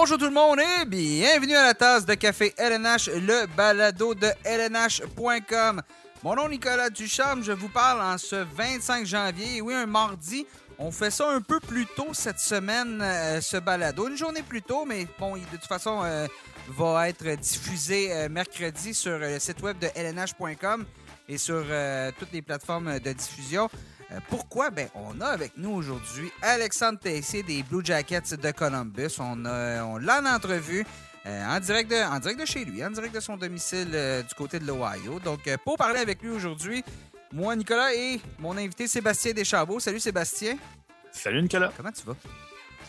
Bonjour tout le monde et bienvenue à la tasse de café LNH, le balado de LNH.com. Mon nom est Nicolas Ducharme, je vous parle en ce 25 janvier. Oui, un mardi. On fait ça un peu plus tôt cette semaine, euh, ce balado. Une journée plus tôt, mais bon, de toute façon, euh, va être diffusé euh, mercredi sur le site web de LNH.com et sur toutes les plateformes de diffusion. Pourquoi? Ben, on a avec nous aujourd'hui Alexandre Tessier des Blue Jackets de Columbus. On, on l'a en entrevue. en, direct de, en direct de chez lui, en direct de son domicile du côté de l'Ohio. Donc, pour parler avec lui aujourd'hui, moi, Nicolas, et mon invité Sébastien Deschambault. Salut Sébastien. Salut Nicolas. Comment tu vas?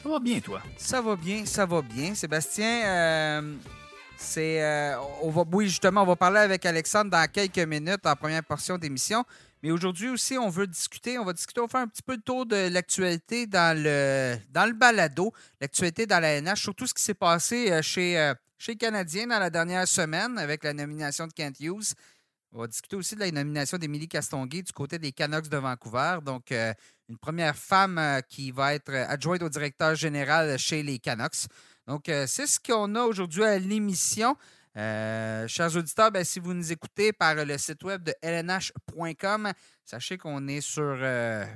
Ça va bien, toi? Ça va bien, ça va bien. Sébastien, euh, c'est. Euh, on va, oui, justement, on va parler avec Alexandre dans quelques minutes en première portion d'émission. Mais aujourd'hui aussi, on veut discuter, on va discuter, on va faire un petit peu le tour de l'actualité dans le, dans le balado, l'actualité dans la NH, surtout ce qui s'est passé euh, chez, chez les Canadiens dans la dernière semaine avec la nomination de Kent Hughes. On va discuter aussi de la nomination d'Émilie Castonguay du côté des Canucks de Vancouver. Donc, euh, une première femme euh, qui va être adjointe au directeur général chez les Canucks. Donc, euh, c'est ce qu'on a aujourd'hui à l'émission. Chers auditeurs, ben, si vous nous écoutez par le site web de lnh.com, sachez qu'on est sur.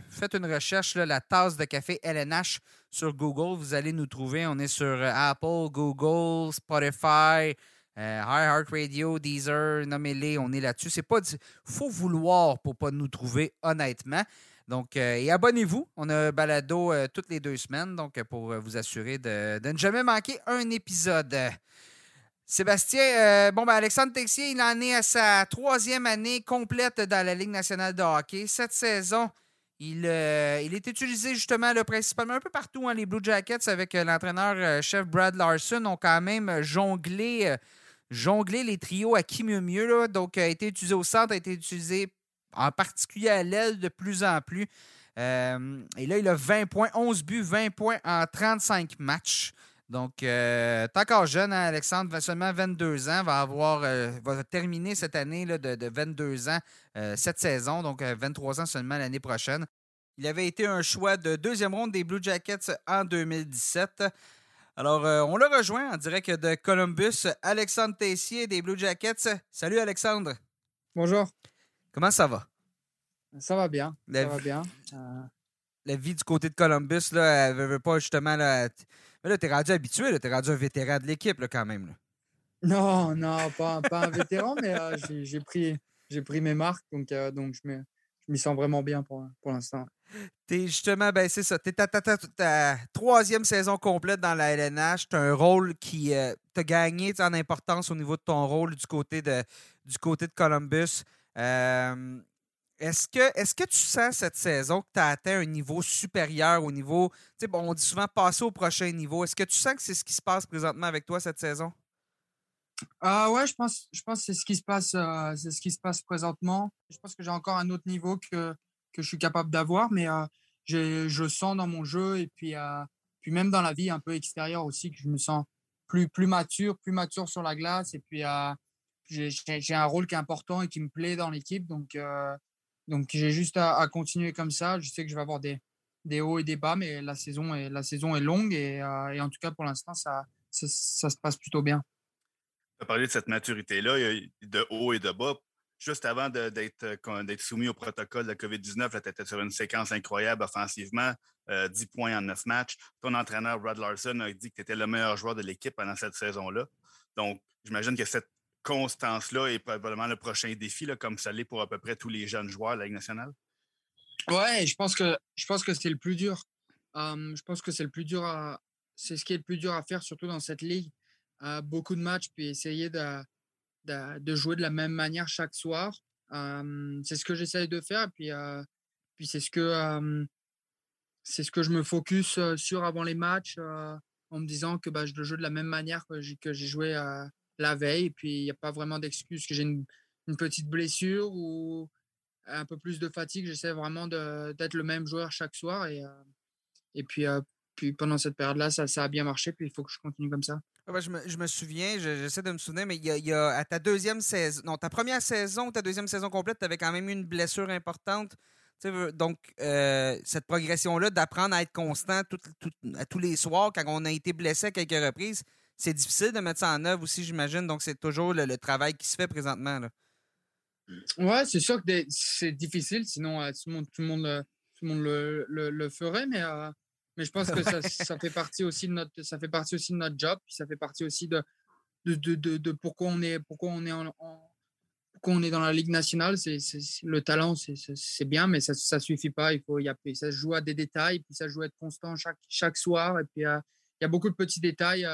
faites une recherche, la tasse de café LNH sur Google. Vous allez nous trouver. On est sur Apple, Google, Spotify. Euh, Heart Radio, Deezer, nommez-les, on est là-dessus. C'est pas faut vouloir pour pas nous trouver, honnêtement. Donc, euh, et abonnez-vous. On a un balado euh, toutes les deux semaines, donc pour vous assurer de, ne jamais manquer un épisode. Sébastien, bon, ben Alexandre Texier, il en est à sa troisième année complète dans la Ligue nationale de hockey. Cette saison, il, il est utilisé justement le principalement un peu partout. Hein, les Blue Jackets avec l'entraîneur-chef Brad Larson ont quand même jonglé jongler les trios à qui mieux mieux. Là. Donc, a été utilisé au centre, a été utilisé en particulier à l'aile de plus en plus. Euh, et là, il a 20 points, 11 buts, 20 points en 35 matchs. Donc, euh, encore jeune, hein, Alexandre, seulement 22 ans, va avoir euh, va terminer cette année là, de, de, 22 ans, cette saison, donc 23 ans seulement l'année prochaine. Il avait été un choix de deuxième ronde des Blue Jackets en 2017. Alors, euh, on le rejoint en direct de Columbus, Alexandre Tessier des Blue Jackets. Salut Alexandre. Bonjour. Comment ça va? Ça va bien. La ça va bien. Euh. La vie du côté de Columbus, là, elle veut pas justement. Là, mais là, t'es rendu habitué, t'es rendu un vétéran de l'équipe quand même. Non, non, pas, un vétéran, mais euh, j'ai pris, pris mes marques, donc, donc je m'y sens vraiment bien pour, pour l'instant. T'es justement, ben c'est ça. T'es ta, ta, troisième saison complète dans la LNH. T'as un rôle qui euh, t'a gagné en importance au niveau de ton rôle du côté de, du côté de Columbus. Euh, est-ce que, tu sens cette saison que tu as atteint un niveau supérieur au niveau. Bon, on dit souvent passer au prochain niveau. Est-ce que tu sens que c'est ce qui se passe présentement avec toi cette saison? Ah je pense, que c'est ce qui se passe, euh, c'est ce qui se passe présentement. Je pense que j'ai encore un autre niveau que, je suis capable d'avoir, mais euh, je sens dans mon jeu et puis, euh, puis même dans la vie un peu extérieure aussi que je me sens plus, plus mature, plus mature sur la glace et puis j'ai un rôle qui est important et qui me plaît dans l'équipe. Donc, donc j'ai juste à, continuer comme ça. Je sais que je vais avoir des, des hauts et des bas, mais la saison est, la saison est longue et, et en tout cas pour l'instant, ça, ça, se passe plutôt bien. Tu as parlé de cette maturité-là, de haut et de bas juste avant euh, d'être soumis au protocole de la COVID-19, tu étais sur une séquence incroyable offensivement, 10 euh, points en 9 matchs. Ton entraîneur, Brad Larson, a dit que tu étais le meilleur joueur de l'équipe pendant cette saison-là. Donc, j'imagine que cette constance-là est probablement le prochain défi, là, comme ça l'est pour à peu près tous les jeunes joueurs de la Ligue nationale? Ouais, je pense que je pense que c'est le plus dur. je pense que c'est le plus dur à c'est ce qui est le plus dur à faire, surtout dans cette ligue. beaucoup de matchs, puis essayer de, de, jouer de la même manière chaque soir. c'est ce que j'essaye de faire. Puis, puis c'est ce que c'est ce que je me focus sur avant les matchs en me disant que bah, je le joue de la même manière que j'ai joué la veille. Et puis il n'y a pas vraiment d'excuse que j'ai une, petite blessure ou un peu plus de fatigue. J'essaie vraiment d'être le même joueur chaque soir. Et, et puis, puis pendant cette période-là, ça, a bien marché. Puis il faut que je continue comme ça. Ah je, me, souviens, j'essaie de me souvenir, mais il y, a, à ta deuxième saison, non, ta première saison, ta deuxième saison complète, tu avais quand même une blessure importante. donc, cette progression-là d'apprendre à être constant tous les soirs quand on a été blessé à quelques reprises, c'est difficile de mettre ça en œuvre aussi, j'imagine. Donc, c'est toujours le, travail qui se fait présentement. Là. Ouais, c'est sûr que c'est difficile, sinon tout le monde, tout le, monde, le, ferait, mais, mais je pense que ça, fait partie aussi de notre, ça fait partie aussi de notre job, puis ça fait partie aussi de, pourquoi on est, dans la Ligue nationale. C'est, le talent, c'est bien, mais ça ne suffit pas. Il faut, y a, ça se joue à des détails, ça joue à être constant chaque, chaque soir. Et puis, il y a beaucoup de petits détails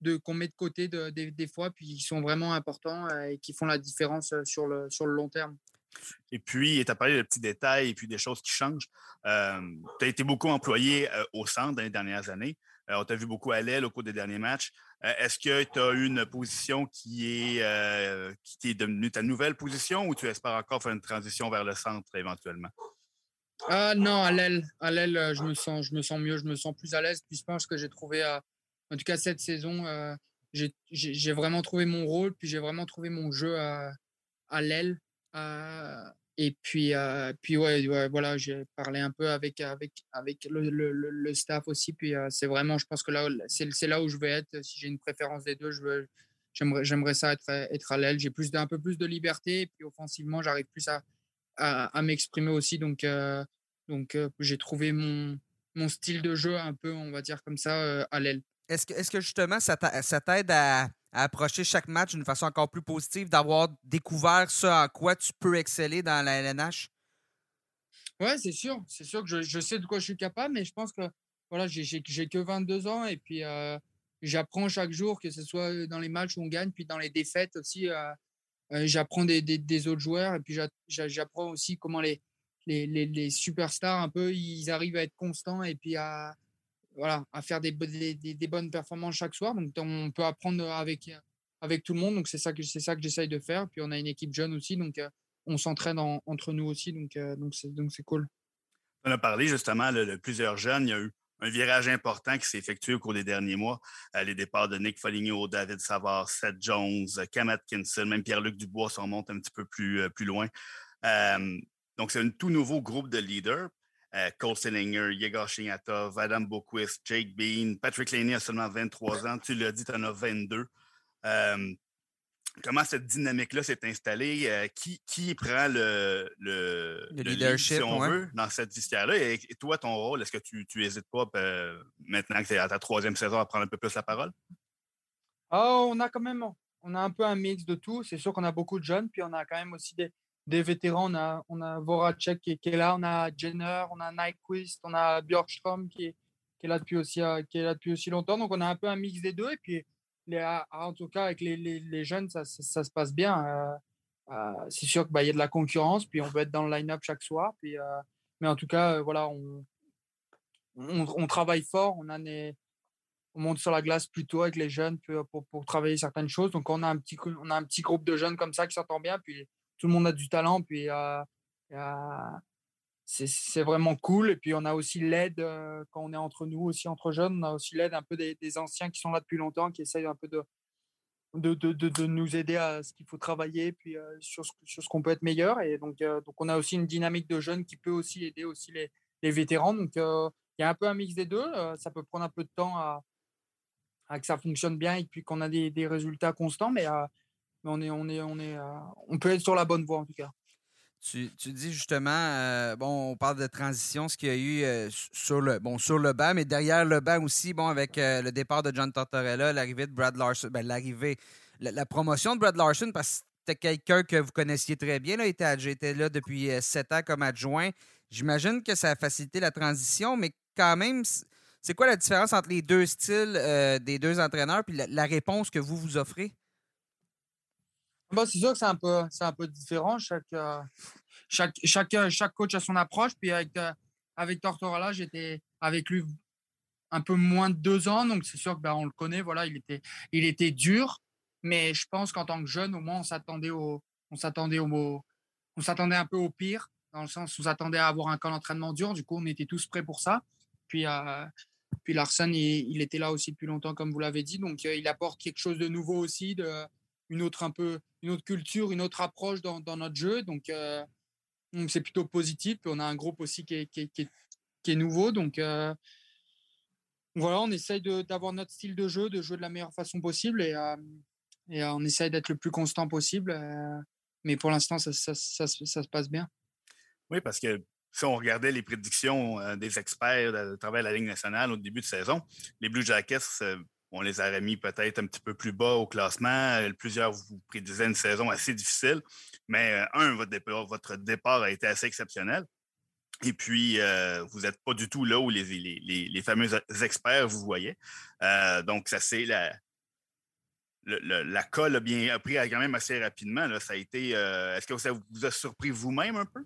de, qu'on met de côté de, des, fois, puis qui sont vraiment importants et qui font la différence sur le, sur le long terme. Et puis, tu as parlé de petits détails et puis des choses qui changent. Euh, tu as été beaucoup employé au centre dans les dernières années. on t'a vu beaucoup à l'aile au cours des derniers matchs. Euh, est-ce que tu as une position qui est, euh, qui est devenue ta nouvelle position ou tu espères encore faire une transition vers le centre éventuellement? Ah non, à l'aile, à l'aile, euh, je me sens, je me sens mieux, je me sens plus à l'aise. Puis je pense que j'ai trouvé, en tout cas cette saison, j'ai vraiment trouvé mon rôle, puis j'ai vraiment trouvé mon jeu à, à l'aile. Et puis, euh, puis ouais, voilà, j'ai parlé un peu avec, avec, avec le, le, le staff aussi. Puis c'est vraiment, je pense que là, c'est là où je vais être. Si j'ai une préférence des deux, je veux, j'aimerais, ça être, être à l'aile. J'ai un peu plus de liberté. Et puis offensivement, j'arrive plus à, à, m'exprimer aussi. Donc, donc j'ai trouvé mon, mon style de jeu un peu, on va dire comme ça, à l'aile. Est-ce que, est que justement, ça t'aide à approcher chaque match d'une façon encore plus positive, d'avoir découvert ce en quoi tu peux exceller dans la LNH? Oui, c'est sûr. C'est sûr que je, sais de quoi je suis capable, mais je pense que voilà, j'ai que 22 ans et puis euh, j'apprends chaque jour, que ce soit dans les matchs où on gagne, puis dans les défaites aussi. Euh, euh, j'apprends des, autres joueurs et puis j'apprends aussi comment les, les, les, superstars, un peu, ils arrivent à être constants et puis à, voilà, à faire des, bonnes performances chaque soir. Donc, on peut apprendre avec, avec tout le monde. Donc, c'est ça que, que j'essaye de faire. Puis, on a une équipe jeune aussi. Donc, euh, on s'entraîne entre nous aussi. Donc, euh, donc, c'est, donc cool. On a parlé justement de plusieurs jeunes. Il y a eu un virage important qui s'est effectué au cours des derniers mois. Euh, les départs de Nick Foligno, David Savard, Seth Jones, Cam Atkinson, même Pierre-Luc Dubois s'en monte un petit peu plus, plus loin. donc, c'est un tout nouveau groupe de leaders. Euh, Cole Sillinger, Yegor Shinatov, Adam Boquist, Jake Bean, Patrick Laney a seulement 23 ans. Tu l'as dit, tu en as 22. Euh, comment cette dynamique-là s'est installée? Euh, qui, qui, prend le, le, leadership si on veut, dans cette vestiaire-là? Et, toi, ton rôle, est-ce que tu n'hésites pas, maintenant que tu es à ta troisième saison, à prendre un peu plus la parole? Oh, on a quand même on a un peu un mix de tout. C'est sûr qu'on a beaucoup de jeunes, puis on a quand même aussi des, des vétérans. On a, on a Voracek qui, est là, on a Jenner, on a Nyquist, on a Björkström qui est, qui est, là depuis aussi, euh, qui est là depuis aussi longtemps. Donc, on a un peu un mix des deux. Et puis, les, ah, en tout cas, avec les, jeunes, ça, se passe bien. Euh, euh, c'est sûr qu'il bah, y a de la concurrence, puis on veut être dans le line-up chaque soir. Mais en tout cas, voilà, on, travaille fort. On, monte sur la glace plutôt avec les jeunes pour, travailler certaines choses. Donc, on a, un petit, groupe de jeunes comme ça qui s'entend bien. Tout le monde a du talent, puis c'est vraiment cool. Et puis on a aussi l'aide quand on est entre nous, aussi entre jeunes, on a aussi l'aide un peu des, anciens qui sont là depuis longtemps, qui essayent un peu de, de, de, de, nous aider à ce qu'il faut travailler, puis sur ce, ce qu'on peut être meilleur. Et donc, donc on a aussi une dynamique de jeunes qui peut aussi aider aussi les, les vétérans. Donc il y a un peu un mix des deux. ça peut prendre un peu de temps à, à que ça fonctionne bien et puis qu'on a des, des résultats constants, mais euh, on peut être sur la bonne voie, en tout cas. Tu, dis justement, euh, bon, on parle de transition, ce qu'il y a eu euh, sur, le, bon, sur le banc, mais derrière le banc aussi, bon, avec le départ de John Tortorella, l'arrivée de Brad Larson, ben, l'arrivée, la, promotion de Brad Larson, parce que c'était quelqu'un que vous connaissiez très bien, là, était, j'étais là depuis sept ans comme adjoint. J'imagine que ça a facilité la transition, mais quand même, c'est quoi la différence entre les deux styles des deux entraîneurs puis la réponse que vous vous offrez? Bah, c'est sûr que c'est un peu, c'est un peu différent. Chaque, euh, chaque, chaque, euh, chaque coach a son approche. Puis avec, euh, j'étais avec lui un peu moins de deux ans. Donc c'est sûr que ben, on le connaît. Voilà, il était, il était dur. Mais je pense qu'en tant que jeune, au moins, on s'attendait au, on s'attendait au, on s'attendait un peu au pire, dans le sens on s'attendait à avoir un camp d'entraînement dur. Du coup, on était tous prêts pour ça. Puis, puis Larsen, il, il, était là aussi depuis longtemps, comme vous l'avez dit. Donc, il apporte quelque chose de nouveau aussi, de, une autre un peu une autre culture, une autre approche dans, dans notre jeu. Donc, euh, c'est plutôt positif. on a un groupe aussi qui est, qui est, nouveau. Donc voilà, on essaye d'avoir notre style de jeu, de jouer de la meilleure façon possible et, et on essaye d'être le plus constant possible. mais pour l'instant, ça, ça, ça, se passe bien. Oui, parce que si on regardait les prédictions des experts à travers la Ligue nationale au début de saison, les Blue Jackets on les aurait mis peut-être un petit peu plus bas au classement. Euh, plusieurs vous prédisaient une saison assez difficile. Mais euh, un, votre départ, a été assez exceptionnel. Et puis, euh, vous n'êtes pas du tout là où les, fameux experts vous voyaient. donc, ça c'est la, la colle a bien appris quand même assez rapidement. Ça a été. Est-ce que ça vous a surpris vous-même un peu?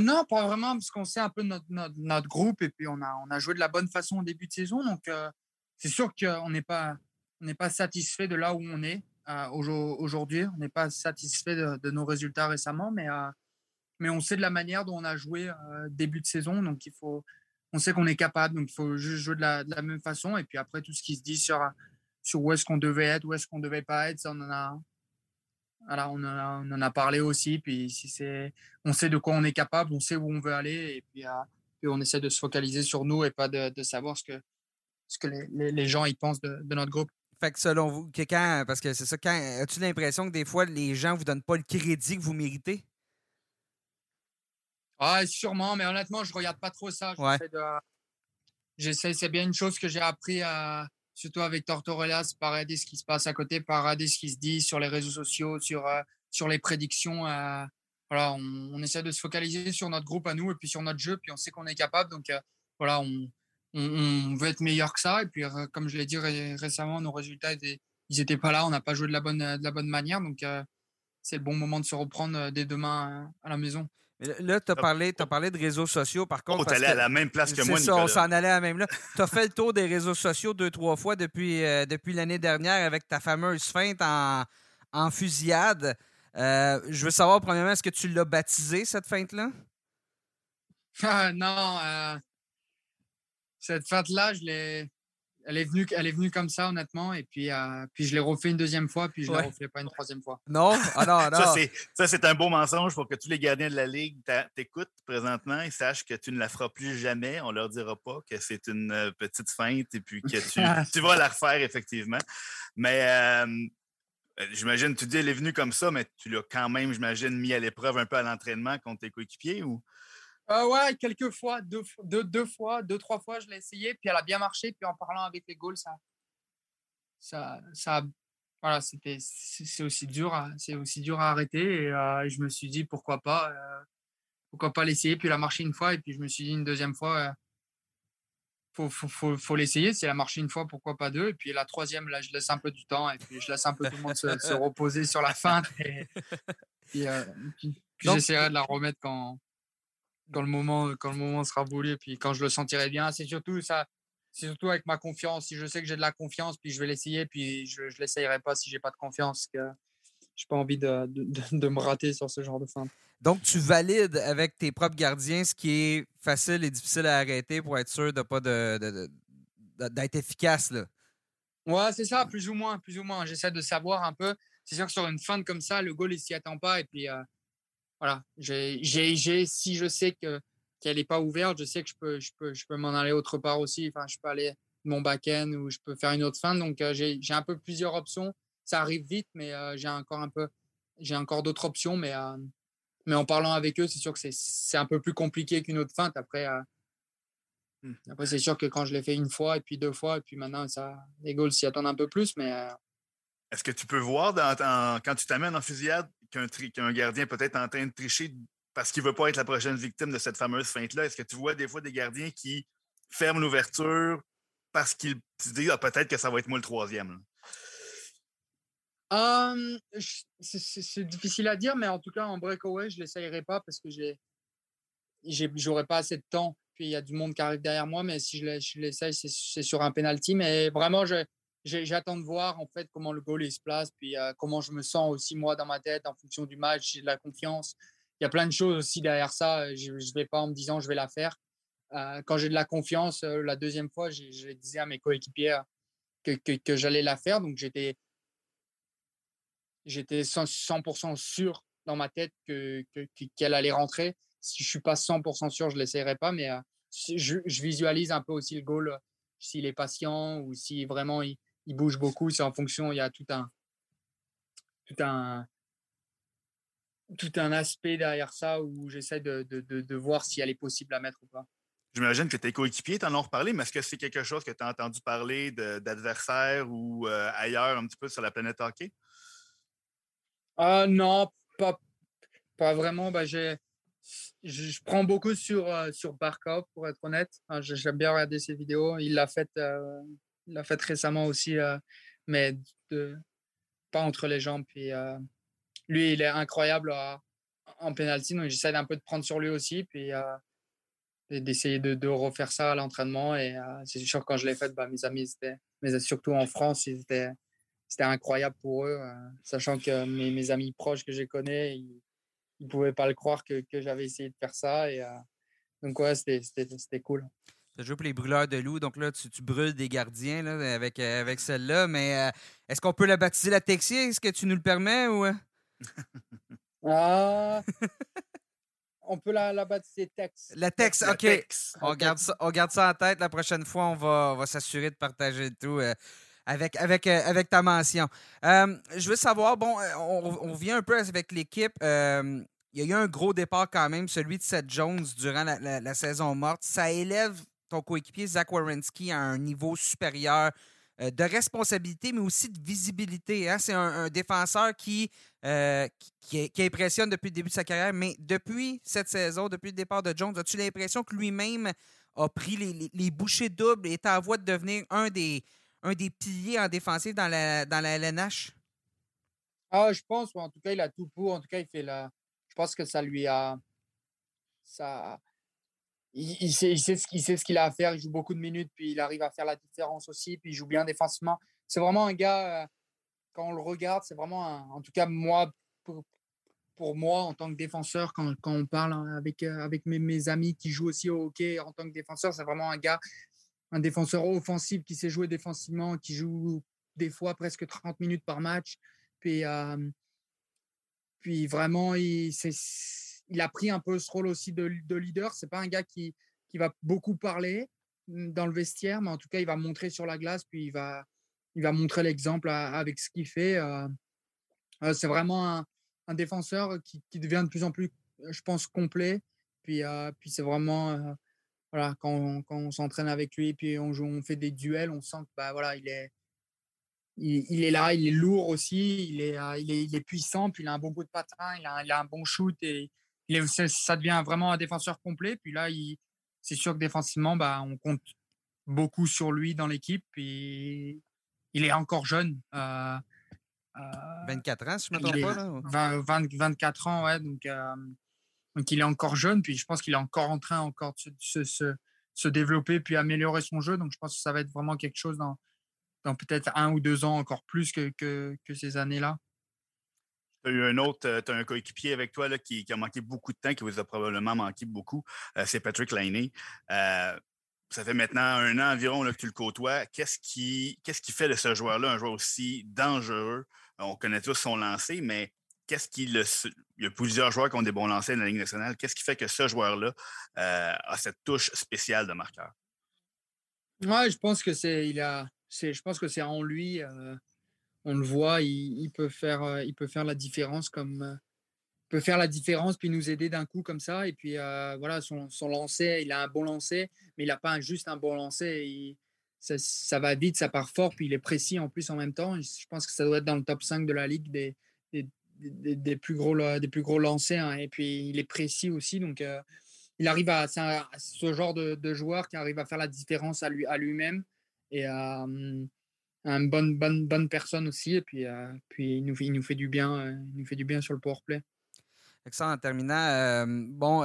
non, pas vraiment, parce qu'on sait un peu notre, groupe et puis on a, on a joué de la bonne façon au début de saison. Donc, c'est sûr qu'on n'est pas, on pas satisfait de là où on est euh, aujourd'hui. On n'est pas satisfait de, nos résultats récemment, mais, euh, mais on sait de la manière dont on a joué euh, début de saison. Donc, il faut, on sait qu'on est capable. Donc, il faut juste jouer de la, même façon. Et puis après, tout ce qui se dit sur, où est-ce qu'on devait être, où est-ce qu'on ne devait pas être, on en a. On, en a, parlé aussi. Puis si on sait de quoi on est capable, on sait où on veut aller, et puis, on essaie de se focaliser sur nous et pas de savoir ce que, ce que les, gens y pensent de, notre groupe. Fait que selon vous, quand, parce que c'est ça, quand as-tu l'impression que des fois les gens vous donnent pas le crédit que vous méritez? Ah, sûrement, mais honnêtement, je regarde pas trop ça. J'essaie c'est bien une chose que j'ai appris à, surtout avec Tortorellas, par regarder ce qui se passe à côté, par regarder ce qui se dit sur les réseaux sociaux, sur, euh, sur les prédictions. Euh, voilà, on, essaie de se focaliser sur notre groupe à nous et puis sur notre jeu, puis on sait qu'on est capable. Donc euh, voilà, on, on, veut être meilleur que ça. Et puis, comme je l'ai dit récemment, nos résultats, étaient, ils n'étaient pas là. On n'a pas joué de la bonne, de la bonne manière. Donc, euh, c'est le bon moment de se reprendre euh, dès demain euh, à la maison. Là, tu as, parlé, as parlé de réseaux sociaux, par contre. Oh, tu allais à la même place que moi, ça, on s'en allait à la même là. Tu as fait le tour des réseaux sociaux deux, trois fois depuis, depuis l'année dernière avec ta fameuse feinte en, en fusillade. je veux savoir, premièrement, est-ce que tu l'as baptisé, cette feinte-là? Ah, non, cette fête-là, je l'ai. Elle est, venue, elle est venue comme ça, honnêtement. Et puis, euh, puis je l'ai refait une deuxième fois, puis je ne l'ai refait pas une troisième fois. Non, ah non, non. ça, c'est un beau mensonge pour que tous les gardiens de la Ligue t'écoutent présentement et sachent que tu ne la feras plus jamais. On ne leur dira pas que c'est une euh, petite feinte et puis que tu, tu vas la refaire, effectivement. Mais euh, j'imagine, tu dis elle est venue comme ça, mais tu l'as quand même, j'imagine, mis à l'épreuve un peu à l'entraînement contre tes coéquipiers ou? Euh, ouais, quelques fois, deux, deux, deux, fois, deux, trois fois, je l'ai essayé, puis elle a bien marché. Puis en parlant avec les goals, ça, ça, ça voilà, c'était, c'est aussi dur, c'est aussi dur à arrêter. Et euh, je me suis dit pourquoi pas, euh, pourquoi pas l'essayer. Puis elle a marché une fois, et puis je me suis dit une deuxième fois, faut, faut, faut, faut l'essayer. Si elle a marché une fois, pourquoi pas deux? Et puis la troisième, là, je laisse un peu du temps, et puis je laisse un peu tout le monde se, reposer sur la fin. Et, puis, puis j'essaierai de la remettre quand quand le moment, quand le moment sera voulu, puis quand je le sentirai bien. C'est surtout ça, c'est surtout avec ma confiance. Si je sais que j'ai de la confiance, puis je vais l'essayer, puis je ne l'essayerai pas si j'ai pas de confiance. Que j'ai pas envie de, de, me rater sur ce genre de fin. Donc, tu valides avec tes propres gardiens ce qui est facile et difficile à arrêter pour être sûr de pas de, d'être efficace. Là? Ouais, c'est ça, plus ou moins, plus ou moins. J'essaie de savoir un peu. C'est sûr que sur une fin comme ça, le goal, il s'y attend pas. Et puis, euh, voilà, j'ai, si je sais que, qu'elle n'est pas ouverte, je sais que je peux, je peux, je peux m'en aller autre part aussi. Enfin, je peux aller mon back-end ou je peux faire une autre fin. Donc, euh, j'ai, un peu plusieurs options. Ça arrive vite, mais euh, j'ai encore un peu, j'ai encore d'autres options. Mais, euh, mais en parlant avec eux, c'est sûr que c'est, un peu plus compliqué qu'une autre feinte. Après, mmh. après c'est sûr que quand je l'ai fait une fois et puis deux fois, et puis maintenant, ça, les goals s'y attendent un peu plus. Mais est-ce que tu peux voir dans, quand tu t'amènes en fusillade qu'un gardien peut-être en train de tricher parce qu'il ne veut pas être la prochaine victime de cette fameuse feinte-là? Est-ce que tu vois des fois des gardiens qui ferment l'ouverture parce qu'ils se disent ah, peut-être que ça va être moi le troisième? C'est difficile à dire, mais en tout cas, en breakaway, je ne l'essayerai pas parce que je n'aurai pas assez de temps. Puis il y a du monde qui arrive derrière moi, mais si je l'essaye, c'est sur un penalty. Mais vraiment, je, j'attends de voir en fait comment le goal se place, puis euh, comment je me sens aussi moi dans ma tête en fonction du match, j'ai de la confiance. Il y a plein de choses aussi derrière ça. Euh, je ne vais pas en me disant je vais la faire. Euh, quand j'ai de la confiance, la deuxième fois, je, disais à mes coéquipiers que, que, j'allais la faire. Donc j'étais j'étais 100%, sûr dans ma tête que, qu'elle allait rentrer. Si je suis pas 100% sûr, je l'essayerai pas, mais je, visualise un peu aussi le goal s'il est patient ou si vraiment il bouge beaucoup. C'est en fonction, il y a tout un, tout un, tout un aspect derrière ça où j'essaie de, de, de, voir si elle est possible à mettre ou pas. J'imagine que tes coéquipiers t'en ont reparlé, mais est-ce que c'est quelque chose que tu as entendu parler d'adversaires ou euh, ailleurs un petit peu sur la planète hockey? Ah non, pas, pas vraiment. Bah, je, je, prends beaucoup sur, euh, sur Barkov, pour être honnête. J'aime bien regarder ses vidéos. Il l'a fait, euh, l'a fait récemment aussi, mais de, pas entre les jambes. Puis, lui, il est incroyable en penalty, donc j'essaie un peu de prendre sur lui aussi, puis euh, d'essayer de, refaire ça à l'entraînement. Et euh, c'est sûr, quand je l'ai fait, bah, mes amis, mais surtout en France, c'était incroyable pour eux, euh, sachant que mes, mes, amis proches que je connais, ils ne pouvaient pas le croire que, que j'avais essayé de faire ça. Et, donc, ouais, c'était cool. Tu joué pour les brûleurs de loups, donc là, tu, tu brûles des gardiens là, avec, avec celle-là. Mais est-ce qu'on peut la baptiser la Texier? Est-ce que tu nous le permets? ou ah. on peut la, la baptiser Tex. La Tex, OK. On, garde ça, on garde ça en tête. La prochaine fois, on va, va s'assurer de partager tout. Euh, avec, avec, euh, avec ta mention. Euh, je veux savoir, bon, on, on vient un peu avec l'équipe. il y a eu un gros départ quand même, celui de Seth Jones durant la, la saison morte. Ça élève ton coéquipier Zach Wierenski à un niveau supérieur euh, de responsabilité, mais aussi de visibilité. Hein. C'est un, défenseur qui, euh, qui, impressionne depuis le début de sa carrière, mais depuis cette saison, depuis le départ de Jones, as-tu l'impression que lui-même a pris les, bouchées doubles et est en voie de devenir un des, un des piliers en défensif dans la, dans la LNH? Ah, je pense, en tout cas, il a tout pour. En tout cas, il fait la. Je pense que ça lui a. Ça, il, sait, il, sait, ce qu'il a à faire, il joue beaucoup de minutes, puis il arrive à faire la différence aussi, puis il joue bien défensivement. C'est vraiment un gars, euh, quand on le regarde, c'est vraiment, en tout cas, moi, pour, pour, moi, en tant que défenseur, quand, quand on parle avec, euh, avec mes, mes, amis qui jouent aussi au hockey en tant que défenseur, c'est vraiment un gars, un défenseur offensif qui sait jouer défensivement, qui joue des fois presque 30 minutes par match. Puis, euh, puis vraiment, il, c'est il a pris un peu ce rôle aussi de, de leader. C'est pas un gars qui, qui va beaucoup parler mmh, dans le vestiaire, mais en tout cas, il va montrer sur la glace, puis il va, il va montrer l'exemple avec ce qu'il fait. Euh, euh, c'est vraiment un, défenseur qui, devient de plus en plus, je pense, complet. Puis, euh, puis c'est vraiment, voilà, quand on, quand on s'entraîne avec lui, puis on, joue, on fait des duels, on sent que bah, voilà, il est, il, est là, il est lourd aussi, il est, il est, il est puissant, puis il a un bon coup de patin, il a, il a un bon shoot et ça devient vraiment un défenseur complet. Puis là, c'est sûr que défensivement, bah, on compte beaucoup sur lui dans l'équipe. Il est encore jeune. 24 euh, euh, ans, si je ne me trompe pas. 24 ans, ouais. Donc, euh, donc, il est encore jeune. Puis je pense qu'il est encore en train encore de se, se, se, développer puis améliorer son jeu. Donc je pense que ça va être vraiment quelque chose dans, dans peut-être un ou deux ans encore plus que, que, que ces années-là. Tu as eu un autre, euh, tu as un coéquipier avec toi là, qui, a manqué beaucoup de temps, qui vous a probablement manqué beaucoup. Euh, c'est Patrick Laney. Euh, ça fait maintenant un an environ que tu le côtoies. Qu'est-ce qui, qui fait de ce joueur-là un joueur aussi dangereux? On connaît tous son lancer, mais qu'est-ce qui le. Il y a plusieurs joueurs qui ont des bons lancers dans la Ligue nationale. Qu'est-ce qui fait que ce joueur-là a cette touche spéciale de marqueur? Ouais, je pense que c'est. Je pense que c'est en lui on le voit, il, peut faire, euh, il peut faire la différence comme euh, peut faire la différence puis nous aider d'un coup comme ça. Et puis euh, voilà, son, lancer, il a un bon lancer, mais il n'a pas juste un bon lancer. ça, va vite, ça part fort, puis il est précis en plus en même temps. Je pense que ça doit être dans le top 5 de la ligue des, des, plus, gros, des plus gros lancers. Hein. Et puis il est précis aussi. Donc il arrive à. Ce genre de, joueur qui arrive à faire la différence à lui-même. À lui -même. et une bonne, bonne, bonne personne aussi. Et puis, euh, puis il, nous, il nous fait du bien, euh, il nous fait du bien sur le powerplay. ça, en terminant, euh, bon,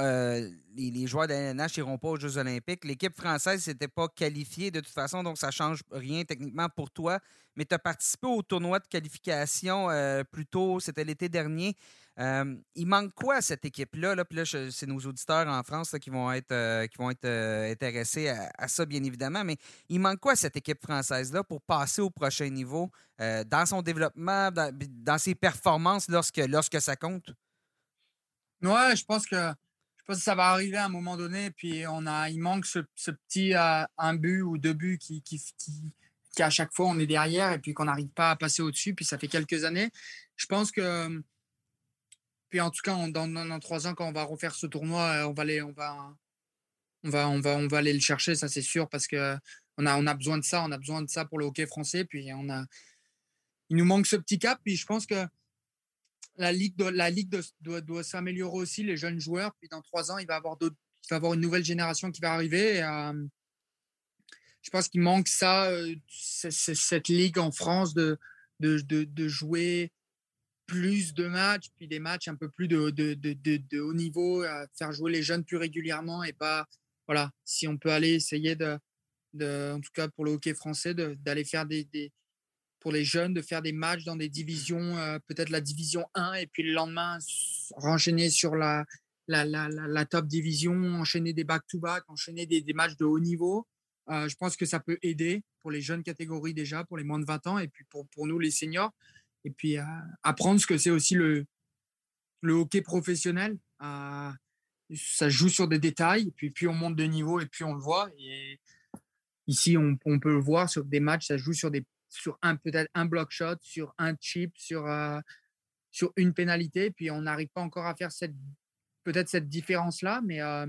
les, joueurs de la NH n'iront pas aux Jeux Olympiques. L'équipe française s'était pas qualifiée de toute façon, donc ça ne change rien techniquement pour toi. Mais tu as participé au tournoi de qualification plus tôt, c'était l'été dernier. Euh, il manque quoi à cette équipe-là? Là? Puis là, c'est nos auditeurs en France qui vont être, euh, euh, intéressés à, ça, bien évidemment. Mais il manque quoi à cette équipe française-là pour passer au prochain niveau dans son développement, dans, ses performances lorsque, ça compte? Ouais, je pense que je pense que ça va arriver à un moment donné. Puis on a, il manque ce, petit un but ou deux buts qui, qui, qui, à chaque fois on est derrière et puis qu'on n'arrive pas à passer au-dessus. Puis ça fait quelques années. Je pense que puis en tout cas, dans, dans, trois ans, quand on va refaire ce tournoi, euh, on va aller, on va, on va, on va, on va aller le chercher, ça c'est sûr, parce que on a, on a besoin de ça, on a besoin de ça pour le hockey français. Puis on a, il nous manque ce petit cap. Puis je pense que la ligue, doit, la ligue doit, doit, s'améliorer aussi, les jeunes joueurs. Puis dans trois ans, il va avoir il va avoir une nouvelle génération qui va arriver. Euh, je pense qu'il manque ça, euh, cette ligue en France de, de, de, jouer plus de matchs, puis des matchs un peu plus de, de haut niveau, faire jouer les jeunes plus régulièrement et pas, voilà, si on peut aller essayer de, de en tout cas pour le hockey français, d'aller faire des, des, pour les jeunes de faire des matchs dans des divisions, euh, peut-être la division 1, et puis le lendemain, renchaîner sur la, la, la, la top division, enchaîner des back-to-back, enchaîner des, des, matchs de haut niveau. Euh, je pense que ça peut aider pour les jeunes catégories déjà, pour les moins de 20 ans, et puis pour, pour nous, les seniors. Et puis apprendre ce que c'est aussi le, le hockey professionnel. ça joue sur des détails, puis puis on monte de niveau, et puis on le voit. Ici, on, peut le voir sur des matchs, ça joue sur des sur un peut-être un block shot, sur un chip, sur, euh, sur une pénalité. Puis on n'arrive pas encore à faire cette peut-être cette différence-là, mais, euh,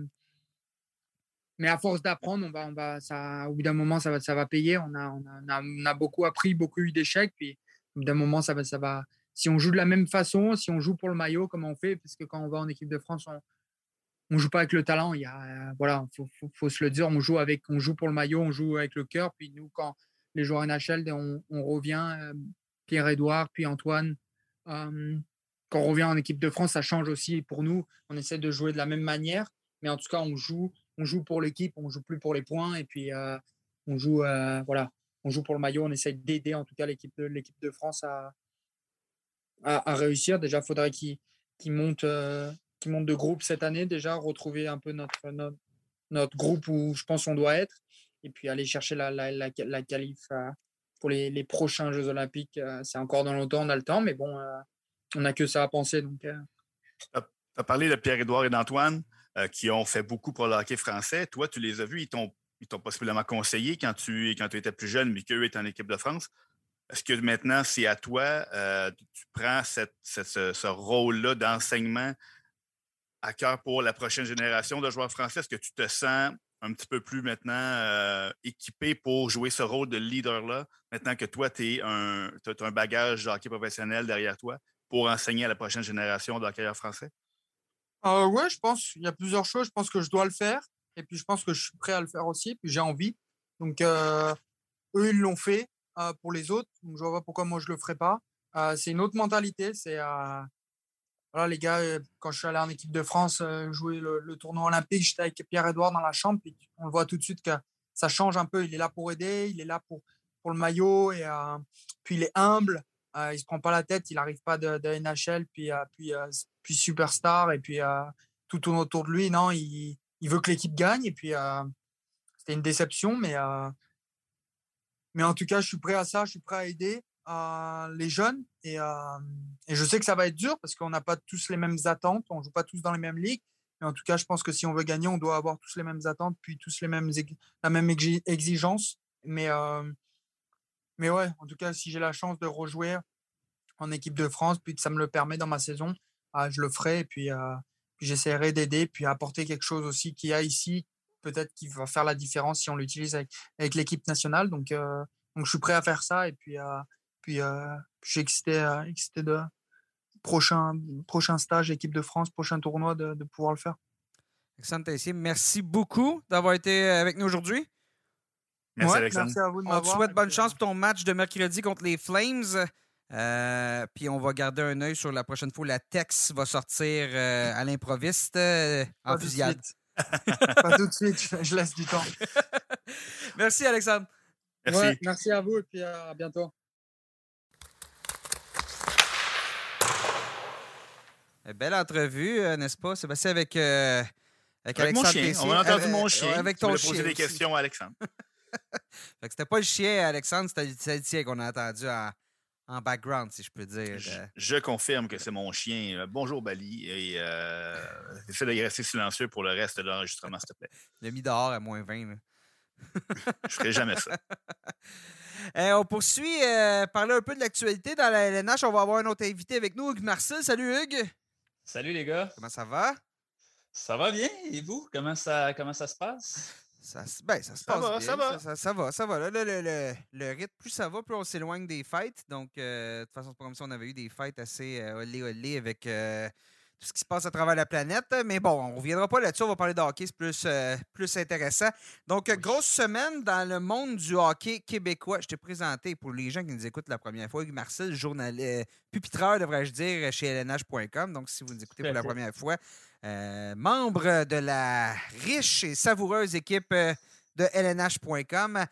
mais à force d'apprendre, on va, on va, ça, au bout d'un moment, ça va, ça va payer. On a, on a, on a beaucoup appris, beaucoup eu d'échecs. Puis d'un moment, ça va, ça va. Si on joue de la même façon, si on joue pour le maillot, comme on fait, parce que quand on va en équipe de France, on, on joue pas avec le talent. Il voilà, faut, se le dire. On joue avec, on joue pour le maillot, on joue avec le cœur. Puis nous, quand les joueurs NHL, on, revient, euh, Pierre-Edouard, puis Antoine. Euh, quand on revient en équipe de France, ça change aussi pour nous. On essaie de jouer de la même manière, mais en tout cas, on joue, on joue pour l'équipe, on joue plus pour les points, et puis euh, on joue, voilà, on joue pour le maillot. On essaie d'aider en tout cas l'équipe de l'équipe de France à, à, réussir. Déjà, il faudrait qu'ils montent, qu montent de groupe cette année. Déjà, retrouver un peu notre, notre, notre groupe où je pense on doit être et puis aller chercher la, la, la, la qualif euh, pour les, les, prochains Jeux Olympiques. Euh, c'est encore dans longtemps, on a le temps, mais bon, euh, on n'a que ça à penser. Donc, Tu as parlé de Pierre-Édouard et d'Antoine qui ont fait beaucoup pour le hockey français. Toi, tu les as vus, ils t'ont, ils t'ont possiblement conseillé quand tu, étais plus jeune, mais qu'eux étaient en équipe de France. Est-ce que maintenant, c'est à toi, tu prends ce, rôle-là d'enseignement à cœur pour la prochaine génération de joueurs français? Est-ce que tu te sens un petit peu plus maintenant euh, équipé pour jouer ce rôle de leader-là, maintenant que toi, tu as un bagage de hockey professionnel derrière toi pour enseigner à la prochaine génération de hockeyeurs français? Euh, oui, je pense. Il y a plusieurs choses. Je pense que je dois le faire. Et puis, je pense que je suis prêt à le faire aussi. Puis, j'ai envie. Donc, euh, eux, ils l'ont fait euh, pour les autres. Donc, je vois pas pourquoi moi, je le ferais pas. c'est une autre mentalité. C'est voilà, les gars, euh, quand je suis allé en équipe de France euh, jouer le, tournoi olympique, j'étais avec Pierre-Edouard dans la chambre, puis on voit tout de suite que ça change un peu. Il est là pour aider, il est là pour, pour le maillot, et euh, puis il est humble, il se prend pas la tête, il n'arrive pas de, de, NHL, puis, puis, puis superstar, et puis tout tourne autour de lui. Non, il, il veut que l'équipe gagne, et puis c'était une déception, mais, mais en tout cas, je suis prêt à ça, je suis prêt à aider les jeunes. Et, je sais que ça va être dur parce qu'on n'a pas tous les mêmes attentes, on joue pas tous dans les mêmes ligues. Mais en tout cas, je pense que si on veut gagner, on doit avoir tous les mêmes attentes, puis tous les mêmes la même exigence. Mais, mais ouais, en tout cas, si j'ai la chance de rejouer en équipe de France, puis que ça me le permet dans ma saison, ah, je le ferai. Et puis j'essaierai d'aider, puis apporter quelque chose aussi qu'il y a ici, peut-être qui va faire la différence si on l'utilise avec, avec l'équipe nationale. Donc, donc, je suis prêt à faire ça. Et puis, puis, euh, je suis excité, euh, excité de prochain, prochain stage, équipe de France, prochain tournoi, de, de pouvoir le faire. Alexandre Tessier, merci beaucoup d'avoir été avec nous aujourd'hui. Merci, Alexandre. Merci à vous de On te souhaite bonne chance pour ton match de mercredi contre les Flames. Euh, puis on va garder un œil sur la prochaine fois. La Tex va sortir euh, à l'improviste euh, en fusillade. Pas tout de suite, je laisse du temps. merci, Alexandre. Merci. Ouais, merci à vous et puis à bientôt. Eh, belle entrevue, euh, n'est-ce pas, Sébastien, avec, euh, avec, avec mon chien. On a entendu mon chien. Avec ton chien. poser des questions à Alexandre. c'était pas le chien, Alexandre, c'était le tien qu'on a entendu en, en background, si je peux dire. Je, confirme que c'est mon chien. Bonjour, Bali. Et euh, essaie de rester silencieux pour le reste de l'enregistrement, s'il te plaît. Le mis dehors à moins 20. je ferai jamais ça. Eh, on poursuit, euh, parler un peu de l'actualité dans la LNH. On va avoir un autre invité avec nous, Hugues Marcel. Salut Hugues. Salut les gars. Comment ça va? Ça va bien. Et vous? Comment ça, comment ça se passe? Ça, ben, ça se passe va, bien. Ça va, ça, va. Ça va. le, le, le, rythme, plus ça va, plus on s'éloigne des fêtes. Donc, euh, de toute façon, c'est pas comme si on avait eu des fêtes assez euh, olé olé avec euh, tout ce qui se passe à travers la planète. Mais bon, on ne reviendra pas là-dessus. On va parler de hockey, c'est plus, plus intéressant. Donc, grosse semaine dans le monde du hockey québécois. Je t'ai présenté pour les gens qui nous écoutent la première fois, Hugues Marcel, journaliste, pupitreur, devrais-je dire, chez lnh.com. Donc, si vous nous écoutez pour la première fois, euh, membre de la riche et savoureuse équipe euh, de lnh.com.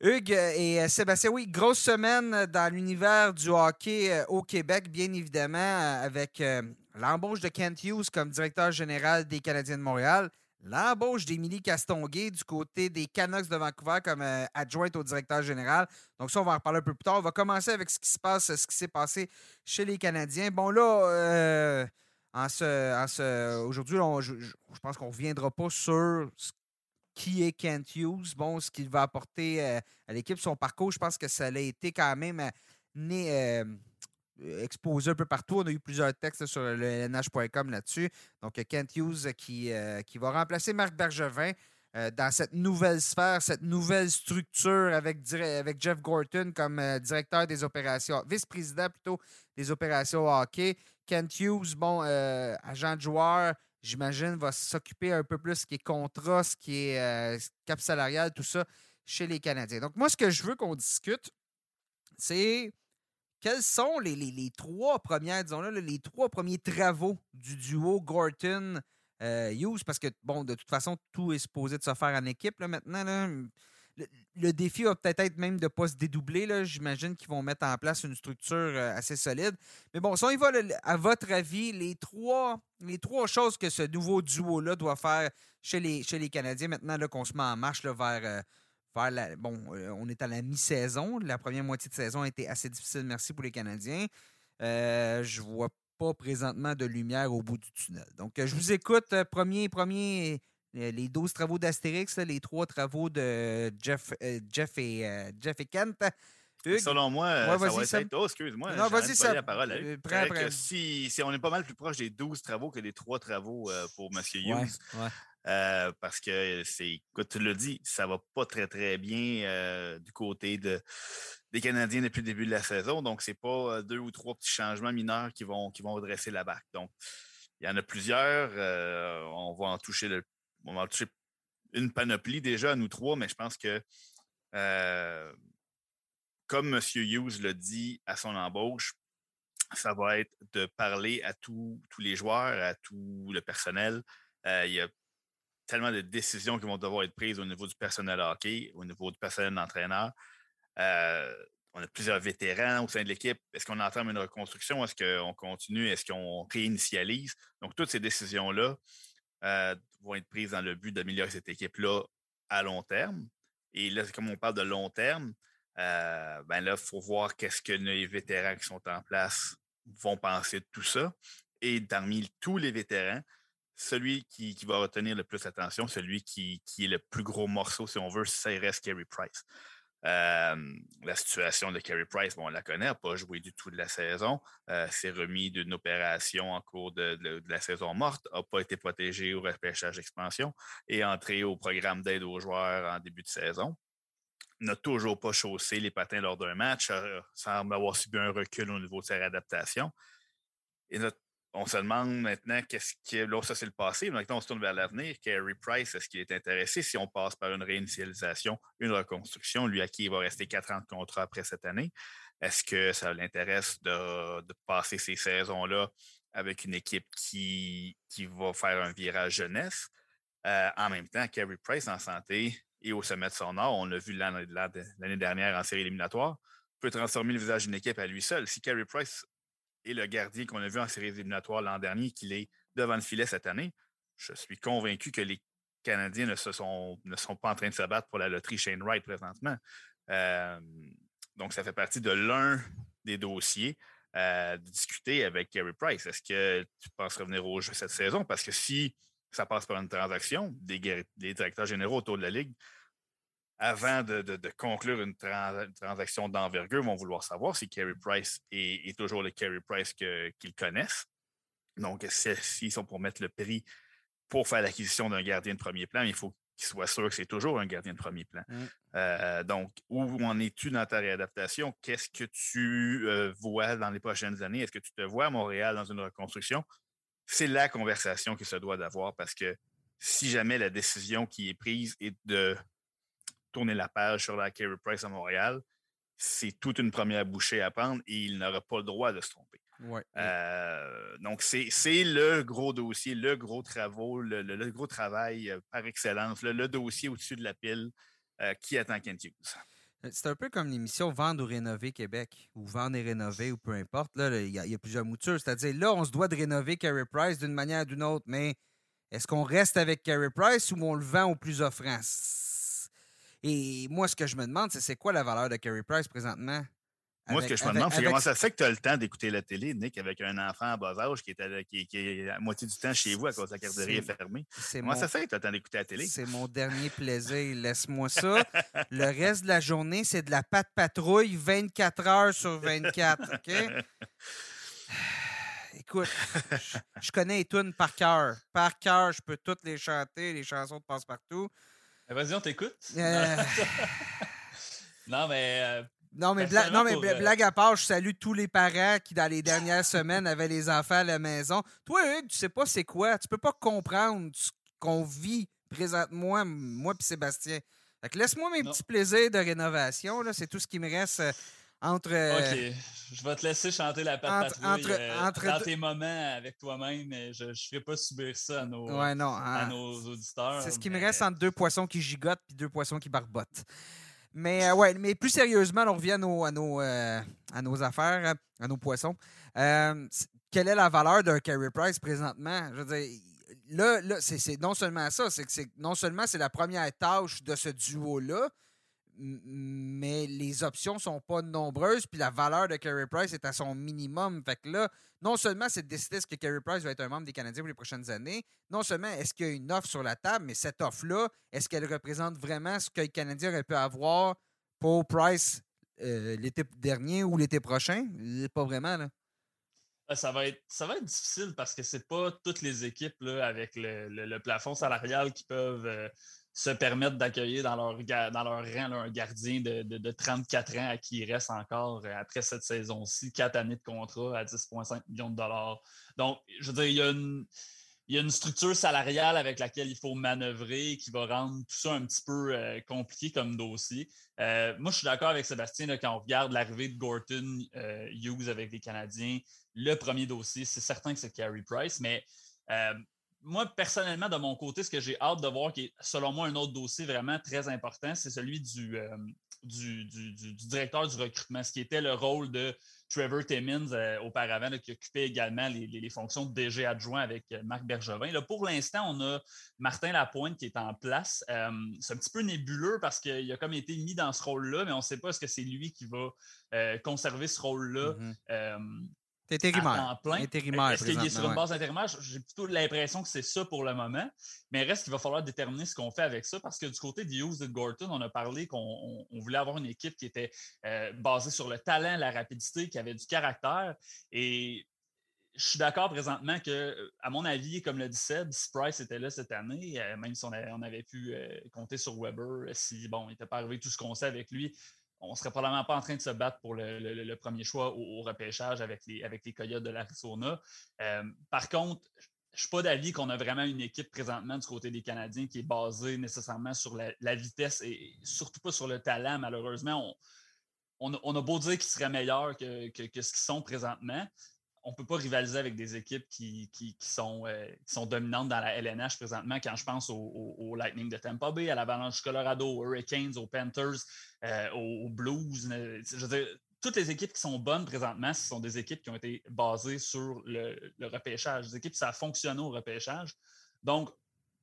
Hugues et euh, Sébastien, oui, grosse semaine dans l'univers du hockey au Québec, bien évidemment, avec l'embauche de Kent Hughes comme directeur général des Canadiens de Montréal, l'embauche d'Émilie Castonguay du côté des Canucks de Vancouver comme adjointe au directeur général. Donc ça, on va en reparler un peu plus tard. On va commencer avec ce qui se passe, ce qui s'est passé chez les Canadiens. Bon, là, en ce, aujourd'hui, je, pense qu'on ne reviendra pas sur qui est Kent Hughes, bon, ce qu'il va apporter euh, à l'équipe, son parcours. Je pense que ça a été quand même euh, né, euh, exposé un peu partout. On a eu plusieurs textes sur le LNH.com là-dessus. Donc, Kent Hughes qui, qui va remplacer Marc Bergevin. dans cette nouvelle sphère, cette nouvelle structure avec, avec Jeff Gorton comme directeur des opérations, vice-président plutôt des opérations hockey. Kent Hughes, bon, euh, agent de joueur, j'imagine, va s'occuper un peu plus ce qui est contrat, ce qui est euh, cap salarial, tout ça, chez les Canadiens. Donc, moi, ce que je veux qu'on discute, c'est quels sont les, trois premières, disons-là, les trois premiers travaux du duo Gorton-Hughes, euh, parce que, bon, de toute façon, tout est supposé de se faire en équipe là, maintenant. Là le, défi va peut-être être même de ne pas se dédoubler. J'imagine qu'ils vont mettre en place une structure euh, assez solide. Mais bon, si on y va, à votre avis, les trois, les trois choses que ce nouveau duo-là doit faire chez les, chez les Canadiens, maintenant qu'on se met en marche vers, euh, vers la, bon, euh, on est à la mi-saison. La première moitié de saison a été assez difficile, merci pour les Canadiens. je vois pas présentement de lumière au bout du tunnel. Donc, je vous écoute. Premier, premier les 12 travaux d'Astérix, les trois travaux de Jeff, euh, Jeff, et, euh, Jeff et Kent. Selon moi, ça va être... Oh, excuse-moi. Non, vas-y, ça... la parole. Euh, si, si, on est pas mal plus proche des 12 travaux que des trois travaux pour M. Hughes. parce que c'est, écoute, tu l'as dit, ça va pas très, très bien du côté de, des Canadiens depuis le début de la saison. Donc, c'est pas deux ou trois petits changements mineurs qui vont, qui vont redresser la barque. Donc, il y en a plusieurs. on va en toucher le on va toucher une panoplie déjà nous trois, mais je pense que euh, comme M. Hughes l'a dit à son embauche, ça va être de parler à tous les joueurs, à tout le personnel. Euh, il y a tellement de décisions qui vont devoir être prises au niveau du personnel hockey, au niveau du personnel d'entraîneur. Euh, on a plusieurs vétérans au sein de l'équipe. Est-ce qu'on entame une reconstruction? Est-ce qu'on continue? Est-ce qu'on réinitialise? Donc, toutes ces décisions-là vont être prises dans le but d'améliorer cette équipe-là à long terme. Et là, comme on parle de long terme, euh, ben là, il faut voir qu'est-ce que les vétérans qui sont en place vont penser de tout ça. Et parmi tous les vétérans, celui qui, va retenir le plus attention, celui qui, qui, est le plus gros morceau, si on veut, ça reste Kerry Price la situation de Carey Price, bon, on la connaît, n'a pas joué du tout de la saison. S'est remis d'une opération en cours de, la saison morte, n'a pas été protégé au repêchage expansion et entré au programme d'aide aux joueurs en début de saison. N'a toujours pas chaussé les patins lors d'un match, semble avoir subi un recul au niveau de sa réadaptation. Et on se demande maintenant qu'est-ce qui Là, ça, c'est le passé. Maintenant, on se tourne vers l'avenir. Kerry Price, est-ce qu'il est intéressé si on passe par une réinitialisation, une reconstruction, lui à qui il va rester quatre ans de contrat après cette année? Est-ce que ça l'intéresse de, passer ces saisons-là avec une équipe qui, qui va faire un virage jeunesse? Euh, en même temps, Kerry Price en santé et au sommet de son art, on l'a vu l'année dernière en série éliminatoire, peut transformer le visage d'une équipe à lui seul. Si Kerry Price et le gardien qu'on a vu en séries éliminatoires l'an dernier, qu'il est devant le filet cette année, je suis convaincu que les Canadiens ne, sont, pas en train de se battre pour la loterie Shane Wright présentement. Euh, donc, ça fait partie de l'un des dossiers, euh, de discuter avec Kerry Price. Est-ce que tu penses revenir au jeu cette saison? Parce que si ça passe par une transaction, des, directeurs généraux autour de la Ligue, avant de, conclure une, transaction d'envergure, vont vouloir savoir si Kerry Price est, toujours le Kerry Price qu'ils connaissent. Donc, s'ils sont pour mettre le prix pour faire l'acquisition d'un gardien de premier plan, il faut qu'il soit sûr que c'est toujours un gardien de premier plan. Mmh. Euh, donc, où en es-tu dans ta réadaptation? Qu'est-ce que tu euh, vois dans les prochaines années? Est-ce que tu te vois à Montréal dans une reconstruction? C'est la conversation qui se doit d'avoir parce que si jamais la décision qui est prise est de tourner la page sur la Carey Price à Montréal, c'est toute une première bouchée à prendre et il n'aura pas le droit de se tromper. Euh, donc, c'est le gros dossier, le gros travaux, le, gros travail euh, par excellence, le, dossier au-dessus de la pile euh, qui attend Kent Hughes. C'est un peu comme l'émission Vendre ou rénover Québec, ou Vendre et rénover, ou peu importe. Là, il, y a, plusieurs moutures. C'est-à-dire, là, on se doit de rénover Carey Price d'une manière ou d'une autre, mais est-ce qu'on reste avec Carey Price ou on le vend au plus offrant? Et moi, ce que je me demande, c'est c'est quoi la valeur de Carey Price présentement? Moi, ce que je me demande, c'est comment ça fait que tu as le temps d'écouter la télé, Nick, avec un enfant à bas âge qui est, à, qui, est à moitié du temps chez vous à cause de la garderie est fermée. Comment ça fait que tu as le temps d'écouter la télé? C'est mon dernier plaisir. Laisse-moi ça. le reste de la journée, c'est de la pâte patrouille 24 heures sur 24. OK? Écoute, je, connais les tunes par cœur. Par cœur, je peux toutes les chanter, les chansons de passe-partout. Eh, vas-y, on t'écoute. Euh. non, mais euh, non, mais, non, mais blague à part, je salue tous les parents qui, dans les dernières semaines, avaient les enfants à la maison. Toi, Hugues, tu sais pas c'est quoi. Tu peux pas comprendre ce qu'on vit présentement, moi et Sébastien. Fait que laisse-moi mes petits plaisirs de rénovation. C'est tout ce qui me reste euh, entre. Euh, OK. Je vais te laisser chanter la patte entre, entre, dans tes moments avec toi-même. Je ne ferai pas subir ça à nos, à hein. nos auditeurs. C'est ce qui me reste entre deux poissons qui gigotent et deux poissons qui barbotent. Mais euh, ouais, mais plus sérieusement, on revient à nos, à nos, euh, à nos affaires, à nos poissons. Euh, quelle est la valeur d'un carry price présentement? Je veux dire, là, là c'est non seulement ça, c'est que non seulement c'est la première tâche de ce duo-là, mais les options sont pas nombreuses, puis la valeur de Carey Price est à son minimum. Fait que là, non seulement c'est de décider est-ce que Carey Price va être un membre des Canadiens pour les prochaines années, non seulement est-ce qu'il y a une offre sur la table, mais cette offre-là, est-ce qu'elle représente vraiment ce que les Canadiens auraient pu avoir pour Price euh, l'été dernier ou l'été prochain? Pas vraiment, là. Ah, ça va, être, ça va être difficile parce que c'est pas toutes les équipes là, avec le, plafond salarial qui peuvent euh, se permettre d'accueillir dans leur, dans leur rang un gardien de, de, 34 ans à qui il reste encore euh, après cette saison-ci, quatre années de contrat à 10,5 millions de dollars. Donc, je veux dire, il y a une, il y a une structure salariale avec laquelle il faut manœuvrer qui va rendre tout ça un petit peu euh, compliqué comme dossier. Euh, moi, je suis d'accord avec Sébastien quand on regarde l'arrivée de Gorton Hughes avec les Canadiens. Le premier dossier, c'est certain que c'est Carey Price, mais moi, personnellement, de mon côté, ce que j'ai hâte de voir, qui est selon moi un autre dossier vraiment très important, c'est celui du, euh, du, directeur du recrutement, ce qui était le rôle de Trevor Timmins euh, auparavant, qui occupait également les, fonctions de DG adjoint avec euh, Marc Bergevin. Là, pour l'instant, on a Martin Lapointe qui est en place. c'est un petit peu nébuleux parce qu'il a comme été mis dans ce rôle-là, mais on ne sait pas est-ce que c'est lui qui va conserver ce rôle-là. Mm-hmm. Intérimaire. Intérimaire. Est-ce qu'il est sur une base intérimaire? J'ai plutôt l'impression que c'est ça pour le moment. Mais reste qu'il va falloir déterminer ce qu'on fait avec ça parce que du côté de Hughes et de Gorton, on a parlé qu'on voulait avoir une équipe qui était euh, basée sur le talent, la rapidité, qui avait du caractère. Et je suis d'accord présentement que, à mon avis, comme le dit Seb, si Price était là cette année, euh, même si on avait, pu euh, compter sur Weber, si bon, il n'était pas arrivé tout ce qu'on sait avec lui, on serait probablement pas en train de se battre pour le, premier choix au, repêchage avec les, avec Coyotes de l'Arizona. Euh, par contre, je ne suis pas d'avis qu'on a vraiment une équipe présentement du côté des Canadiens qui est basée nécessairement sur la, vitesse et surtout pas sur le talent, malheureusement. On, a beau dire qu'ils seraient meilleurs que, ce qu'ils sont présentement on ne peut pas rivaliser avec des équipes qui, sont, euh, sont, dominantes dans la LNH présentement. Quand je pense au, Lightning de Tampa Bay, à l'Avalanche du Colorado, aux Hurricanes, aux Panthers, euh, aux, Blues, euh, toutes les équipes qui sont bonnes présentement, ce sont des équipes qui ont été basées sur le, repêchage. Des équipes, ça a fonctionné au repêchage. Donc,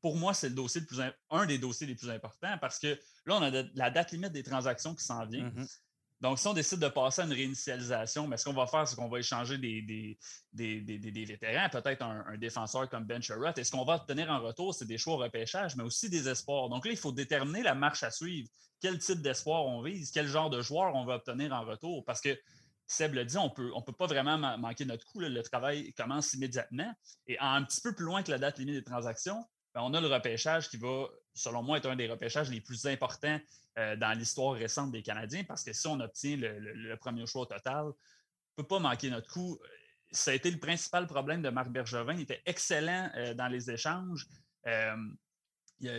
pour moi, c'est le dossier le plus un des dossiers les plus importants parce que là, on a la date limite des transactions qui s'en vient. Mm-hmm. Donc, si on décide de passer à une réinitialisation, mais ce qu'on va faire, c'est qu'on va échanger des, vétérans, peut-être un, défenseur comme Ben Sherratt. Et ce qu'on va obtenir en retour, c'est des choix au repêchage, mais aussi des espoirs. Donc là, il faut déterminer la marche à suivre. Quel type d'espoir on vise, quel genre de joueur on va obtenir en retour. Parce que Seb le dit, on peut, ne peut pas vraiment manquer notre coup. Le travail commence immédiatement. Et un petit peu plus loin que la date limite des transactions, ben, on a le repêchage qui va, selon moi, être un des repêchages les plus importants euh, dans l'histoire récente des Canadiens parce que si on obtient le, premier choix total, on ne peut pas manquer notre coup. Ça a été le principal problème de Marc Bergevin. Il était excellent euh, dans les échanges. Euh, il,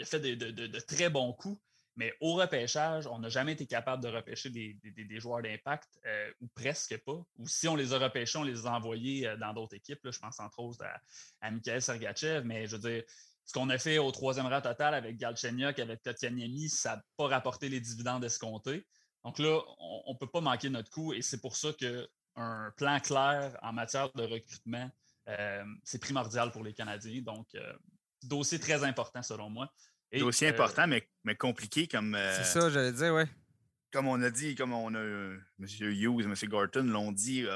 a, fait de, très bons coups. Mais au repêchage, on n'a jamais été capable de repêcher des, joueurs d'impact, ou presque pas. Ou si on les a repêchés, on les a envoyés dans d'autres équipes. je pense entre autres à, à Mikhail Sergachev. Mais je veux dire, ce qu'on a fait au troisième rang total avec Galchenyuk, avec Kotkaniemi, ça n'a pas rapporté les dividendes escomptés. Donc là, on ne peut pas manquer notre coup et c'est pour ça qu'un plan clair en matière de recrutement, euh, c'est primordial pour les Canadiens. Donc, euh, dossier très important selon moi. dossier euh, important, mais, mais compliqué comme. c'est ça, j'allais dire, oui. Comme on a dit, comme on a M. Hughes, M. Gorton l'ont dit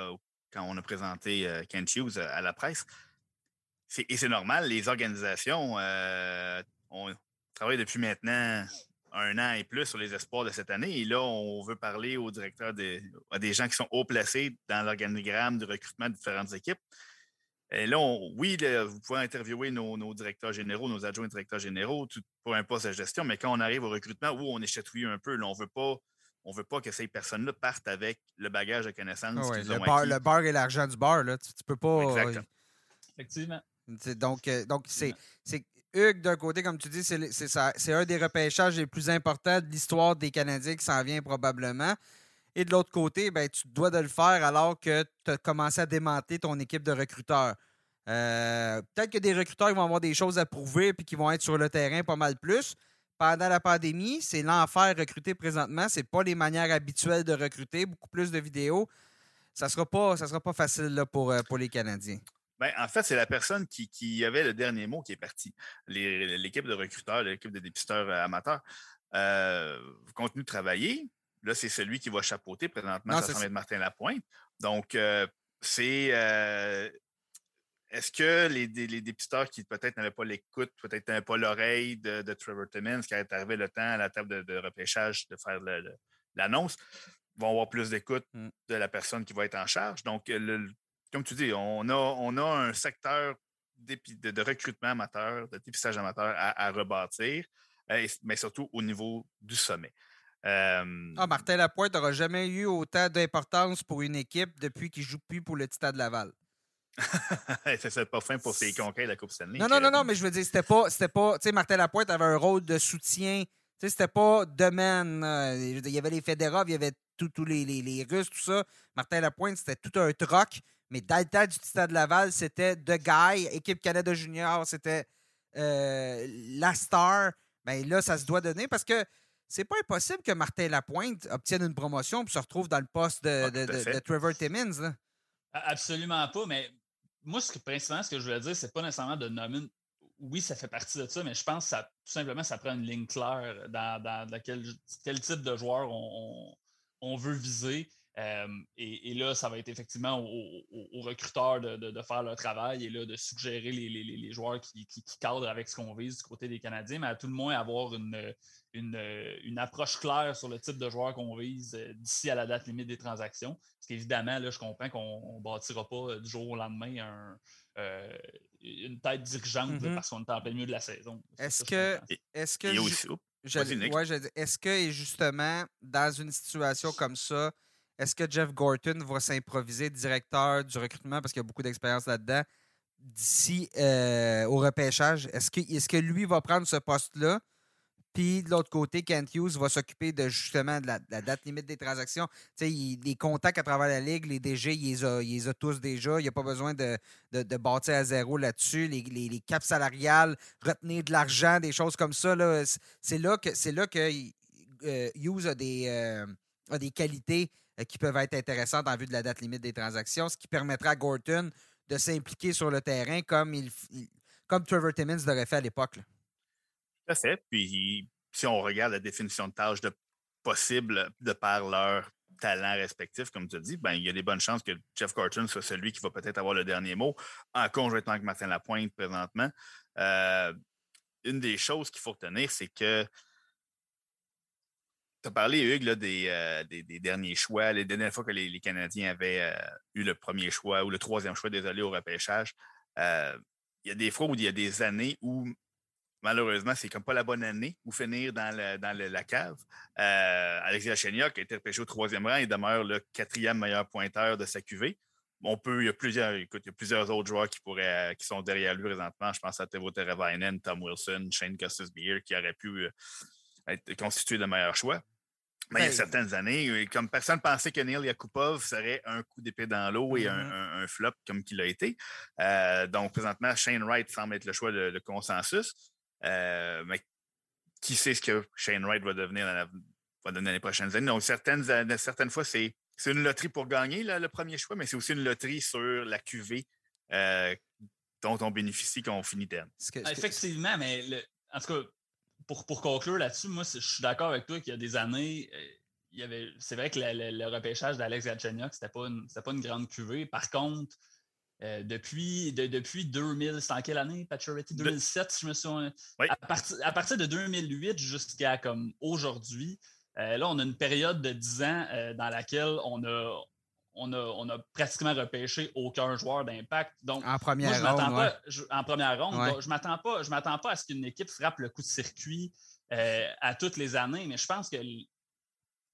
quand on a présenté Kent Hughes à la presse et c'est normal, les organisations euh, ont travaillé depuis maintenant un an et plus sur les espoirs de cette année. Et là, on veut parler aux directeurs, des, à des gens qui sont haut placés dans l'organigramme de recrutement de différentes équipes. Et là, oui, vous pouvez interviewer nos, directeurs généraux, nos adjoints directeurs généraux pour un poste de gestion, mais quand on arrive au recrutement, où on est chatouillé un peu, là, on veut pas. On ne veut pas que ces personnes-là partent avec le bagage de connaissances. Ah le, bar, et l'argent du bar, là. Tu, ne peux pas. Exactement. Effectivement. Donc, euh, donc c'est, Hugues, d'un côté, comme tu dis, c'est, un des repêchages les plus importants de l'histoire des Canadiens qui s'en vient probablement. Et de l'autre côté, ben, tu dois de le faire alors que tu as commencé à démanteler ton équipe de recruteurs. Euh, peut-être que des recruteurs vont avoir des choses à prouver et qui vont être sur le terrain pas mal plus. Pendant la pandémie, c'est l'enfer recruter présentement. Ce pas les manières habituelles de recruter, beaucoup plus de vidéos. Ça ne sera, pas, ça sera pas facile pour, euh, pour les Canadiens. Ben, en fait, c'est la personne qui, avait le dernier mot qui est partie. L'équipe de recruteurs, l'équipe de dépisteurs euh, amateurs euh, continue de travailler. Là, c'est celui qui va chapeauter présentement. ça semble être Martin Lapointe. Donc, euh, c'est. Euh, est-ce que les, dépisteurs qui peut-être n'avaient pas l'écoute, peut-être n'avaient pas l'oreille de, Trevor Timmins, qui est arrivé le temps à la table de, repêchage de faire l'annonce, vont avoir plus d'écoute mmh. de la personne qui va être en charge. Donc, le, comme tu dis, on a, on a un secteur de, recrutement amateur, de dépistage amateur à, rebâtir, euh, mais surtout au niveau du sommet. ah, Martin Lapointe n'aura jamais eu autant d'importance pour une équipe depuis qu'il ne joue plus pour le Titan de Laval. c'est pas fin pour ses conquêtes de la Coupe Stanley. Non, non, non, non, mais je veux dire, c'était pas. C'était pas tu sais, Martin Lapointe avait un rôle de soutien. Tu sais, c'était pas domaine. il y avait les Fédéraux, il y avait tous les, les, les, Russes, tout ça. Martin Lapointe, c'était tout un troc. Mais dans le temps du Stade Laval, c'était The Guy. Équipe Canada Junior, c'était euh, la star. Bien là, ça se doit donner parce que c'est pas impossible que Martin Lapointe obtienne une promotion et se retrouve dans le poste de, Trevor Timmins. Absolument pas, mais moi, ce que, principalement, ce que je voulais dire, c'est pas nécessairement de nommer. Oui, ça fait partie de ça, mais je pense que ça, tout simplement, ça prend une ligne claire dans, quel, type de joueur on veut viser. Euh, et, là, ça va être effectivement aux, recruteurs de, faire leur travail et là, de suggérer les, joueurs qui, cadrent avec ce qu'on vise du côté des Canadiens, mais à tout le moins avoir une, une, approche claire sur le type de joueur qu'on vise euh, d'ici à la date limite des transactions. Parce qu'évidemment, là, je comprends qu'on ne bâtira pas euh, du jour au lendemain une tête dirigeante mm-hmm. parce qu'on est en plein milieu de la saison. Est-ce que. Est-ce que. est-ce que, justement, dans une situation comme ça, est-ce que Jeff Gorton va s'improviser directeur du recrutement parce qu'il a beaucoup d'expérience là-dedans d'ici euh, au repêchage? Est-ce que, est que lui va prendre ce poste-là? Puis de l'autre côté, Kent Hughes va s'occuper de justement de la, date limite des transactions? Les contacts à travers la Ligue, les DG, il les a, tous déjà. Il n'y a pas besoin de, de, bâtir à zéro là-dessus. Les, les, caps salariales, retenir de l'argent, des choses comme ça. c'est là que là que euh, Hughes a des, euh, a des qualités qui peuvent être intéressantes en vue de la date limite des transactions, ce qui permettra à Gorton de s'impliquer sur le terrain comme, il, comme Trevor Timmins l'aurait fait à l'époque. Tout à fait. Puis, si on regarde la définition de tâche de possible de par leur talent respectif, comme tu dit, ben, il y a des bonnes chances que Jeff Gorton soit celui qui va peut-être avoir le dernier mot en conjointement avec Martin Lapointe présentement. Euh, une des choses qu'il faut retenir, c'est que tu as parlé, Hugues, euh, des, derniers choix, les dernières fois que les, Canadiens avaient euh, eu le premier choix ou le troisième choix, désolé, au repêchage. il y a des fois où il y a des années où malheureusement, c'est comme pas la bonne année ou finir dans, la cave. Euh, Alexis Lacheniak a été repêché au troisième rang et demeure le quatrième meilleur pointeur de sa QV. On peut, il y a plusieurs, il y a plusieurs autres joueurs qui pourraient, qui sont derrière lui présentement. Je pense à Tevo Teravainen, Tom Wilson, Shane Custis Beer, qui auraient pu euh, être constitués de meilleurs choix. Mais il y a ben, certaines années, euh, comme personne ne pensait que Neil Yakupov serait un coup d'épée dans l'eau et un, mm-hmm. flop comme qu'il a été. donc, présentement, Shane Wright semble être le choix de consensus. Euh, mais qui sait ce que Shane Wright va devenir dans, les prochaines années? Donc, certaines, certaines fois, c'est une loterie pour gagner le premier choix, mais c'est aussi une loterie sur la QV euh, dont on bénéficie quand on finit terme. Effectivement, mais en tout cas, pour, pour conclure là-dessus, moi, je suis d'accord avec toi qu'il y a des années, euh, il y avait, c'est vrai que le, repêchage d'Alex Galchenyuk, c'était pas, pas une grande QV. Par contre, euh, depuis, depuis 2000, c'est en quelle année, Paturity? 2007, si je me souviens. À, partir de 2008 jusqu'à comme aujourd'hui, euh, là, on a une période de 10 ans euh, dans laquelle on a, on a, on a, pratiquement repêché aucun joueur d'impact. Donc, en première ronde. Pas, en première ronde, je ne m'attends pas, pas à ce qu'une équipe frappe le coup de circuit à toutes les années, mais je pense que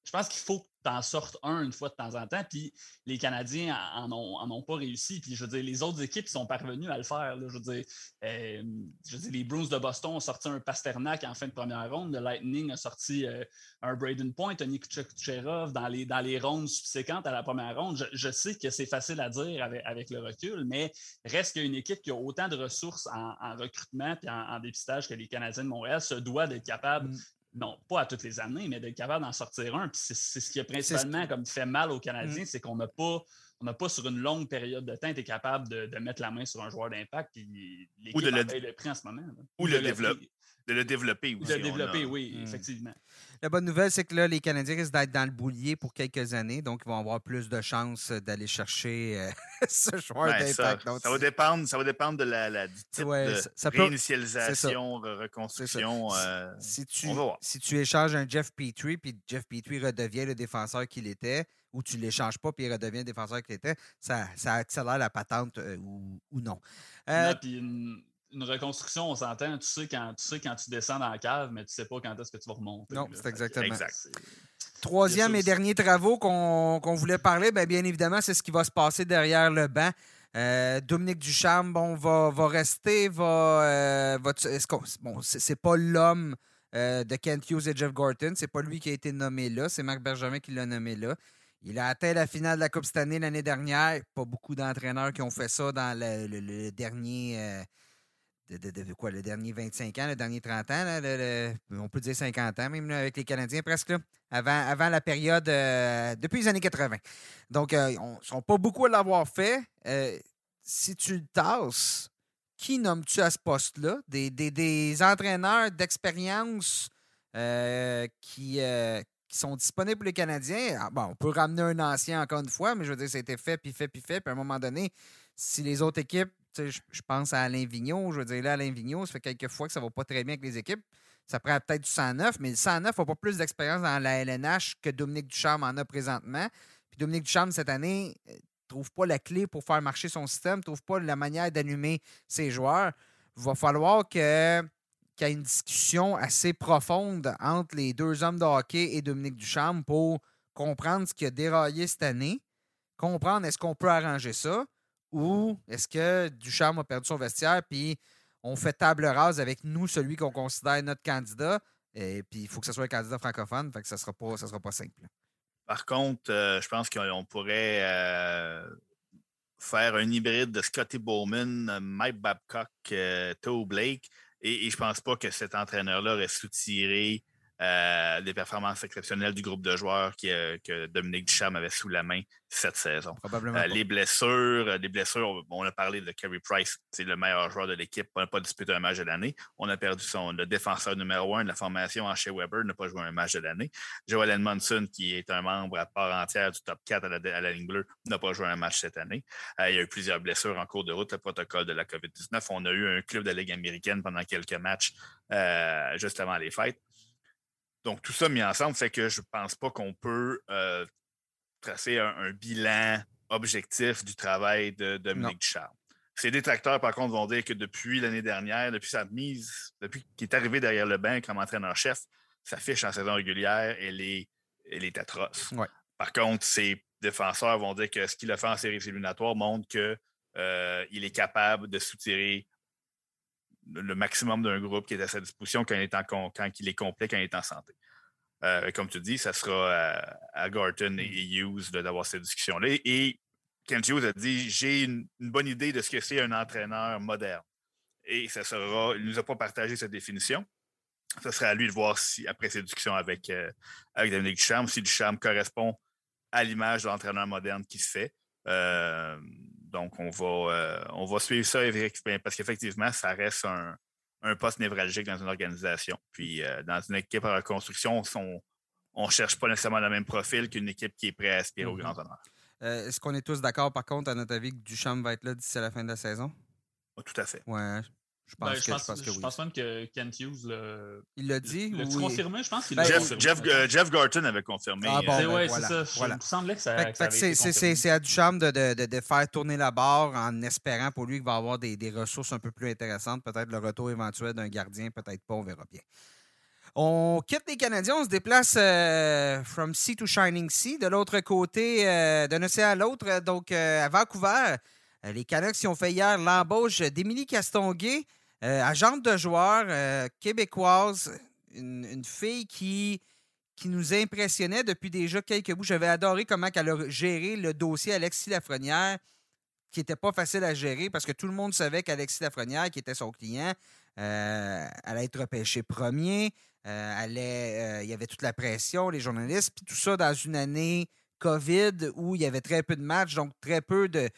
je pense qu'il faut que tu en sortes un une fois de temps en temps. Puis les Canadiens en ont, pas réussi. Puis je veux dire, les autres équipes sont parvenues à le faire. Je, veux dire, euh, je, veux dire, les Bruins de Boston ont sorti un Pasternak en fin de première ronde. Le Lightning a sorti euh, un Braden Point, un Kucherov dans les, dans les rondes subséquentes à la première ronde. Je, sais que c'est facile à dire avec, le recul, mais reste qu'une équipe qui a autant de ressources en, recrutement et en, dépistage que les Canadiens de Montréal se doit d'être capable mm non, pas à toutes les années, mais d'être capable d'en sortir un. Puis c'est ce qui a principalement comme fait mal aux Canadiens, mm. c'est qu'on n'a pas, on pas sur une longue période de temps été capable de, mettre la main sur un joueur d'impact. Puis l'équipe le, le prix en ce moment. Ou le, développer de le développer aussi. De le développer, oui, hmm. effectivement. La bonne nouvelle, c'est que là, les Canadiens risquent d'être dans le boulier pour quelques années, donc ils vont avoir plus de chances d'aller chercher euh, ce joueur d'impact. Ça, va dépendre, ça va dépendre de la, du type de réinitialisation, reconstruction. Euh, si, tu, si tu échanges un Jeff Petrie, puis Jeff Petrie redevient le défenseur qu'il était, ou tu ne l'échanges pas, puis il redevient le défenseur qu'il était, ça, ça accélère la patente euh, ou, ou, non. puis une reconstruction, on s'entend, tu sais, quand, tu sais quand tu descends dans la cave, mais tu sais pas quand est-ce que tu vas remonter. Non, c'est exactement. Exact. Troisième et dernier travaux qu'on voulait parler, bien, bien évidemment, c'est ce qui va se passer derrière le banc. Euh, Dominique Ducharme, bon, va, va rester, va. Euh, va bon, c'est pas l'homme euh, de Kent Hughes et Jeff Gorton. C'est pas lui qui a été nommé là. C'est Marc Bergevin qui l'a nommé là. Il a atteint la finale de la Coupe cette année l'année dernière. Pas beaucoup d'entraîneurs qui ont fait ça dans le dernier de, quoi, le dernier 25 ans, le dernier 30 ans, on peut dire 50 ans même avec les Canadiens presque, avant, avant la période, euh, depuis les années 80. Donc, euh, ils ne sont pas beaucoup à l'avoir fait. Euh, si tu le tasses, qui nommes-tu à ce poste-là? Des, entraîneurs d'expérience qui, qui sont disponibles pour les Canadiens? Ah, bon, on peut ramener un ancien encore une fois, mais je veux dire, ça a été fait, puis fait, puis fait. Puis à un moment donné, si les autres équipes je pense à Alain Vigneault. Je veux dire, là, Alain Vigneault, ça fait quelques fois que ça ne va pas très bien avec les équipes. Ça prend peut-être du 109, mais le 109 n'a pas plus d'expérience dans la LNH que Dominique Ducharme en a présentement. Puis Dominique Ducharme, cette année, ne euh, trouve pas la clé pour faire marcher son système, ne trouve pas la manière d'allumer ses joueurs. Il va falloir qu'il y ait une discussion assez profonde entre les deux hommes de hockey et Dominique Ducharme pour comprendre ce qui a déraillé cette année, comprendre est-ce qu'on peut arranger ça, ou est-ce que Ducharme a perdu son vestiaire, puis on fait table rase avec nous, celui qu'on considère notre candidat, et puis il faut que ce soit un candidat francophone, fait ça ne sera, pas, sera pas simple. Par contre, euh, je pense qu'on pourrait euh, faire un hybride de Scotty Bowman, Mike Babcock, euh, Blake, et, je ne pense pas que cet entraîneur-là aurait soutiré euh, des performances exceptionnelles du groupe de joueurs que Dominique Ducharme avait sous la main cette saison. Probablement. les blessures, les blessures, on a parlé de Kerry Price, c'est le meilleur joueur de l'équipe, on n'a pas disputé un match de l'année. On a perdu son le défenseur numéro un de la formation, chez Weber, n'a pas joué un match de l'année. Joel Edmondson, qui est un membre à part entière du top 4 à la, ligne bleue, n'a pas joué un match cette année. il y a eu plusieurs blessures en cours de route, le protocole de la COVID-19. On a eu un club de la Ligue américaine pendant quelques matchs euh, juste avant les fêtes. Donc, tout ça mis ensemble fait que je ne pense pas qu'on peut euh, tracer un, bilan objectif du travail de Dominique Ducharme. Ses détracteurs, par contre, vont dire que depuis l'année dernière, depuis sa mise, depuis qu'il est arrivé derrière le banc comme entraîneur-chef, sa fiche en saison régulière, elle est, elle est atroce. Par contre, ses défenseurs vont dire que ce qu'il a fait en séries éliminatoires montre qu'il euh, est capable de soutirer le maximum d'un groupe qui est à sa disposition quand il est, complet, quand il est en santé. Euh, comme tu dis, ça sera à, Gorton et. Hughes d'avoir cette discussion-là. Et Kent Hughes a dit J'ai une, bonne idée de ce que c'est un entraîneur moderne. Et ça sera, il ne nous a pas partagé cette définition. Ce sera à lui de voir si, après ces discussions avec, euh, avec Dominique Ducharme, si Ducharme correspond à l'image de l'entraîneur moderne qui se fait. Euh, donc, on va, euh, on va suivre ça parce qu'effectivement, ça reste un, poste névralgique dans une organisation. Puis, euh, dans une équipe en reconstruction, on ne cherche pas nécessairement le même profil qu'une équipe qui est prête à aspirer au mm-hmm. grand honneur. Euh, est-ce qu'on est tous d'accord, par contre, à notre avis, que Duchamp va être là d'ici la fin de la saison? tout à fait. Ouais, je pense, ben, que, je pense, je pense même que Kent Hughes le. Il l'a dit le, oui? confirmé, je pense qu'il ben, Jeff, Jeff, euh, Jeff, Garton avait confirmé. Ah, bon, euh, ben, c'est ça. Voilà. Il me semblait que ça. c'est à Duchamp de, de, de, faire tourner la barre en espérant pour lui qu'il va avoir des, des ressources un peu plus intéressantes. Peut-être le retour éventuel d'un gardien, peut-être pas, on verra bien. On quitte les Canadiens, on se déplace euh, from sea to shining sea, de l'autre côté, euh, d'un océan à l'autre, donc à Vancouver. Les Canucks ont fait hier l'embauche d'Émilie Castonguay. Euh, agente de joueur euh, québécoise, une, fille qui, qui nous impressionnait depuis déjà quelques bouts. J'avais adoré comment elle a géré le dossier Alexis Lafrenière, qui n'était pas facile à gérer parce que tout le monde savait qu'Alexis Lafrenière, qui était son client, euh, allait être repêché premier. Il y avait toute la pression, les journalistes, puis tout ça dans une année COVID où il y avait très peu de matchs, donc très peu de,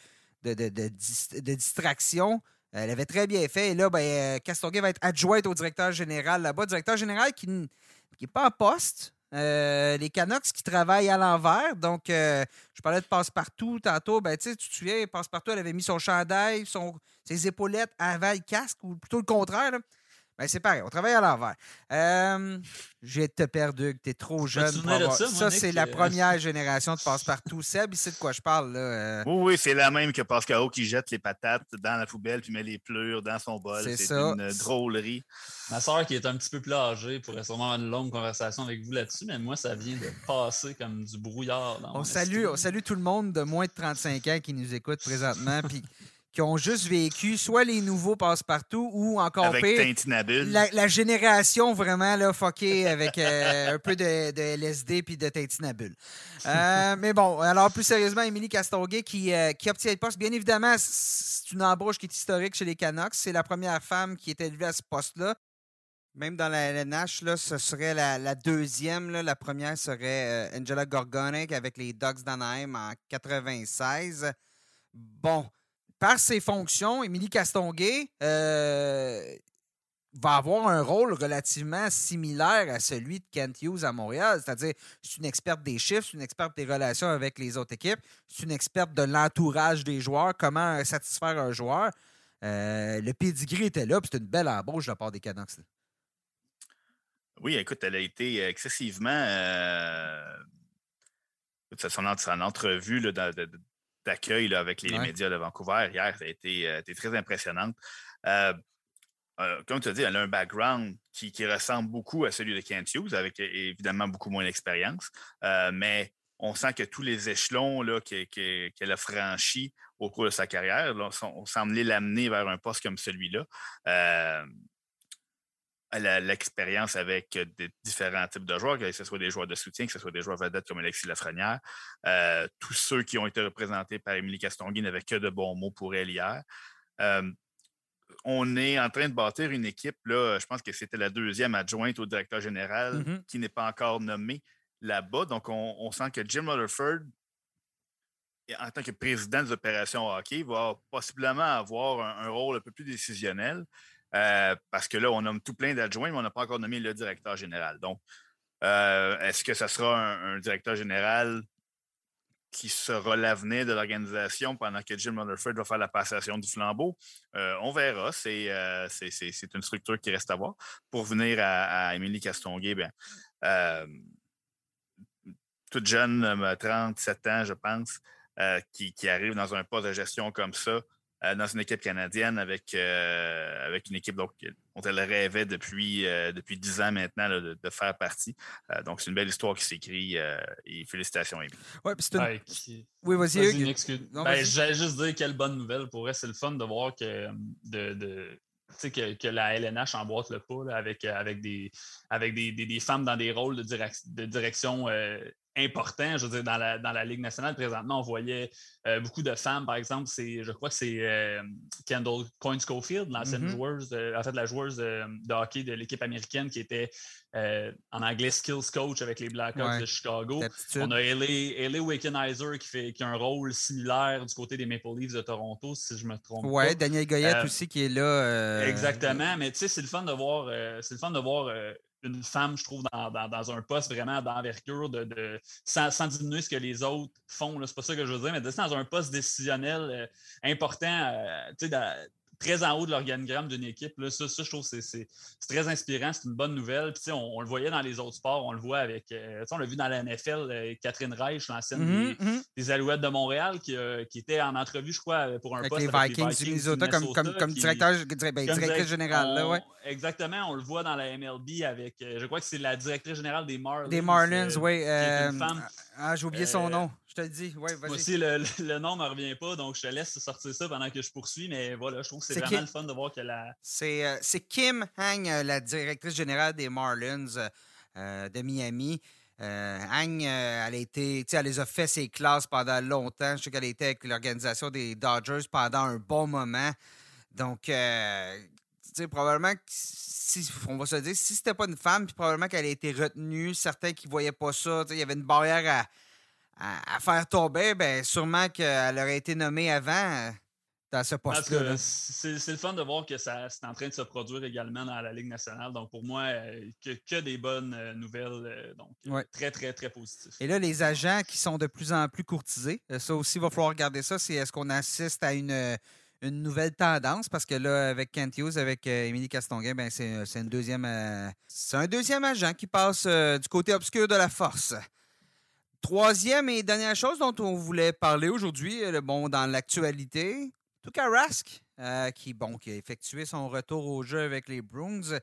de, de, de distractions. Elle avait très bien fait. Et là, ben, euh, Castonguay va être adjointe au directeur général là-bas. Directeur général qui n'est pas en poste. Euh, les Canucks qui travaillent à l'envers. Donc, euh, je parlais de passe-partout tantôt. Ben, tu te souviens, passe-partout, elle avait mis son chandail, son, ses épaulettes avant casque, ou plutôt le contraire. Ben, c'est pareil, on travaille à l'envers. Euh, J'ai te perdu, tu es trop jeune. Pour ça, ça c'est la première génération de passe-partout. Seb, il sait de quoi je parle. Là. Euh. Oui, oui, c'est la même que Pascal qui jette les patates dans la poubelle puis met les pleurs dans son bol. C'est une drôlerie. Ma soeur, qui est un petit peu plus âgée, pourrait sûrement avoir une longue conversation avec vous là-dessus, mais moi, ça vient de passer comme du brouillard. on, salue, on salue tout le monde de moins de 35 ans qui nous écoute présentement. puis qui ont juste vécu soit les nouveaux passe-partout ou encore avec pire, la, la, génération vraiment là, fuckée avec euh, un peu de, de, LSD puis de Tintinabule. Euh, mais bon, alors plus sérieusement, Émilie Castonguay qui, euh, qui obtient le poste. Bien évidemment, c'est une embauche qui est historique chez les Canucks. C'est la première femme qui est élevée à ce poste-là. Même dans la LNH, là, ce serait la, deuxième. Là. La première serait Angela Gorgonic avec les Ducks d'Anaheim en 96. Bon, par ses fonctions, Émilie Castonguay euh, va avoir un rôle relativement similaire à celui de Kent Hughes à Montréal. C'est-à-dire, c'est une experte des chiffres, c'est une experte des relations avec les autres équipes, c'est une experte de l'entourage des joueurs, comment satisfaire un joueur. Euh, le pedigree était là, puis c'était une belle embauche de la part des Canucks. Oui, écoute, elle a été excessivement. Euh, son, entrevue là, d'accueil avec les, médias de Vancouver hier, ça a été, euh, très impressionnante. Euh, euh, comme tu as dit, elle a un background qui, ressemble beaucoup à celui de Kent Hughes, avec évidemment beaucoup moins d'expérience, mais on sent que tous les échelons qu'elle a franchis au cours de sa carrière là, sont, semblé l'amener vers un poste comme celui-là l'expérience avec euh, des différents types de joueurs, que ce soit des joueurs de soutien, que ce soit des joueurs vedettes comme Alexis Lafrenière. Euh, tous ceux qui ont été représentés par Émilie Castonguay n'avaient que de bons mots pour elle hier. Euh, on est en train de bâtir une équipe. Là, je pense que c'était la deuxième adjointe au directeur général Mhm. qui n'est pas encore nommée là-bas. Donc, on, on sent que Jim Rutherford, en tant que président des opérations hockey, va possiblement avoir un, un rôle un peu plus décisionnel. Euh, parce que là, on nomme tout plein d'adjoints, mais on n'a pas encore nommé le directeur général. Donc, euh, est-ce que ça sera un, directeur général qui sera l'avenir de l'organisation pendant que Jim Rutherford va faire la passation du flambeau? Euh, on verra. C'est, c'est, une structure qui reste à voir. Pour venir à, à Émilie Castonguay, bien, toute jeune, euh, 37 ans, je pense, qui, qui arrive dans un poste de gestion comme ça, euh, dans une équipe canadienne avec, euh, avec une équipe donc, dont elle rêvait depuis, euh, depuis 10 ans maintenant là, de, de faire partie. Euh, donc, c'est une belle histoire qui s'écrit euh, et félicitations, Émilie. Ouais, une- Ouais, qui- Oui, vas-y. Non, Ben. J'allais juste dire quelle bonne nouvelle pour elle. C'est le fun de voir que, de, de- tu sais, que, que la LNH emboîte le pas là, avec, avec, des, avec des, des- des femmes dans des rôles de, direc- de direction euh, importants. Je veux dire, dans la, dans la Ligue nationale, présentement, on voyait euh, beaucoup de femmes, par exemple, c'est, je crois que c'est euh, Kendall Coyne Schofield, l'ancienne Mhm. joueuse, de- en fait, la joueuse de, de hockey de l'équipe américaine qui était euh, en anglais skills coach avec les Blackhawks Ouais. de Chicago. On a Ellie, Wickenheiser qui, fait, qui a un rôle similaire du côté des Maple Leafs de Toronto, si je me trompe Ouais, pas. Daniel Goyette aussi qui est là. Exactement, mais tu sais, c'est le fun de voir, c'est le fun de voir une femme, je trouve, dans, dans- un poste vraiment d'envergure, de, de- sans, diminuer ce que les autres font. C'est pas ça que je veux dire, mais dans un poste décisionnel euh, important, euh, tu sais, très en haut de l'organigramme d'une équipe. Là, ça, ça, je trouve que c'est- très inspirant, c'est une bonne nouvelle. Puis, on, on le voyait dans les autres sports, on le voit avec, euh, on l'a vu dans la NFL, euh, Catherine Reich, l'ancienne des, mhm. des Alouettes de Montréal, qui, euh, qui était en entrevue, je crois, pour un Avec poste les Vikings, du Minnesota comme, comme, comme qui- directeur, dir- ben, comme directrice direct- générale. Là, on- ouais. Exactement, on le voit dans la MLB avec, je crois que c'est la directrice générale des Marlins. Des Marlins, oui. ah, j'ai oublié son nom. Te le dis. Ouais, Moi aussi, le, le- nom ne me revient pas, donc je te laisse sortir ça pendant que je poursuis, mais voilà, je trouve que c'est vraiment le fun de voir que la. C'est euh, Kim Hang, euh, la directrice générale des Marlins euh, de Miami. Euh, Hang, elle, a été, elle les a fait ses classes pendant longtemps. Je sais qu'elle était avec l'organisation des Dodgers pendant un bon moment. Donc, tu sais, probablement que si, on va se dire, si c'était pas une femme, puis probablement qu'elle a été retenue, certains qui voyaient pas ça, il y avait une barrière à, à- à faire tomber, ben sûrement qu'elle aurait été nommée avant euh, dans ce Parce poste-là. c'est le fun de voir que ça c'est en train de se produire également dans la Ligue nationale. Donc pour moi, euh, que, que des bonnes euh, nouvelles. donc Ouais. très, très, très positif. Et là, les agents qui sont de plus en plus courtisés, ça aussi, il va falloir regarder ça. C'est est-ce qu'on assiste à une, une nouvelle tendance? Parce que là, avec Kent Hughes, avec Émilie Castonguay, ben, c'est c'est une deuxième, c'est un deuxième agent qui passe du côté obscur de la force. Troisième et dernière chose dont on voulait parler aujourd'hui, euh, bon, dans l'actualité, Tuka Rask, euh, qui, bon, a effectué son retour au jeu avec les Bruins.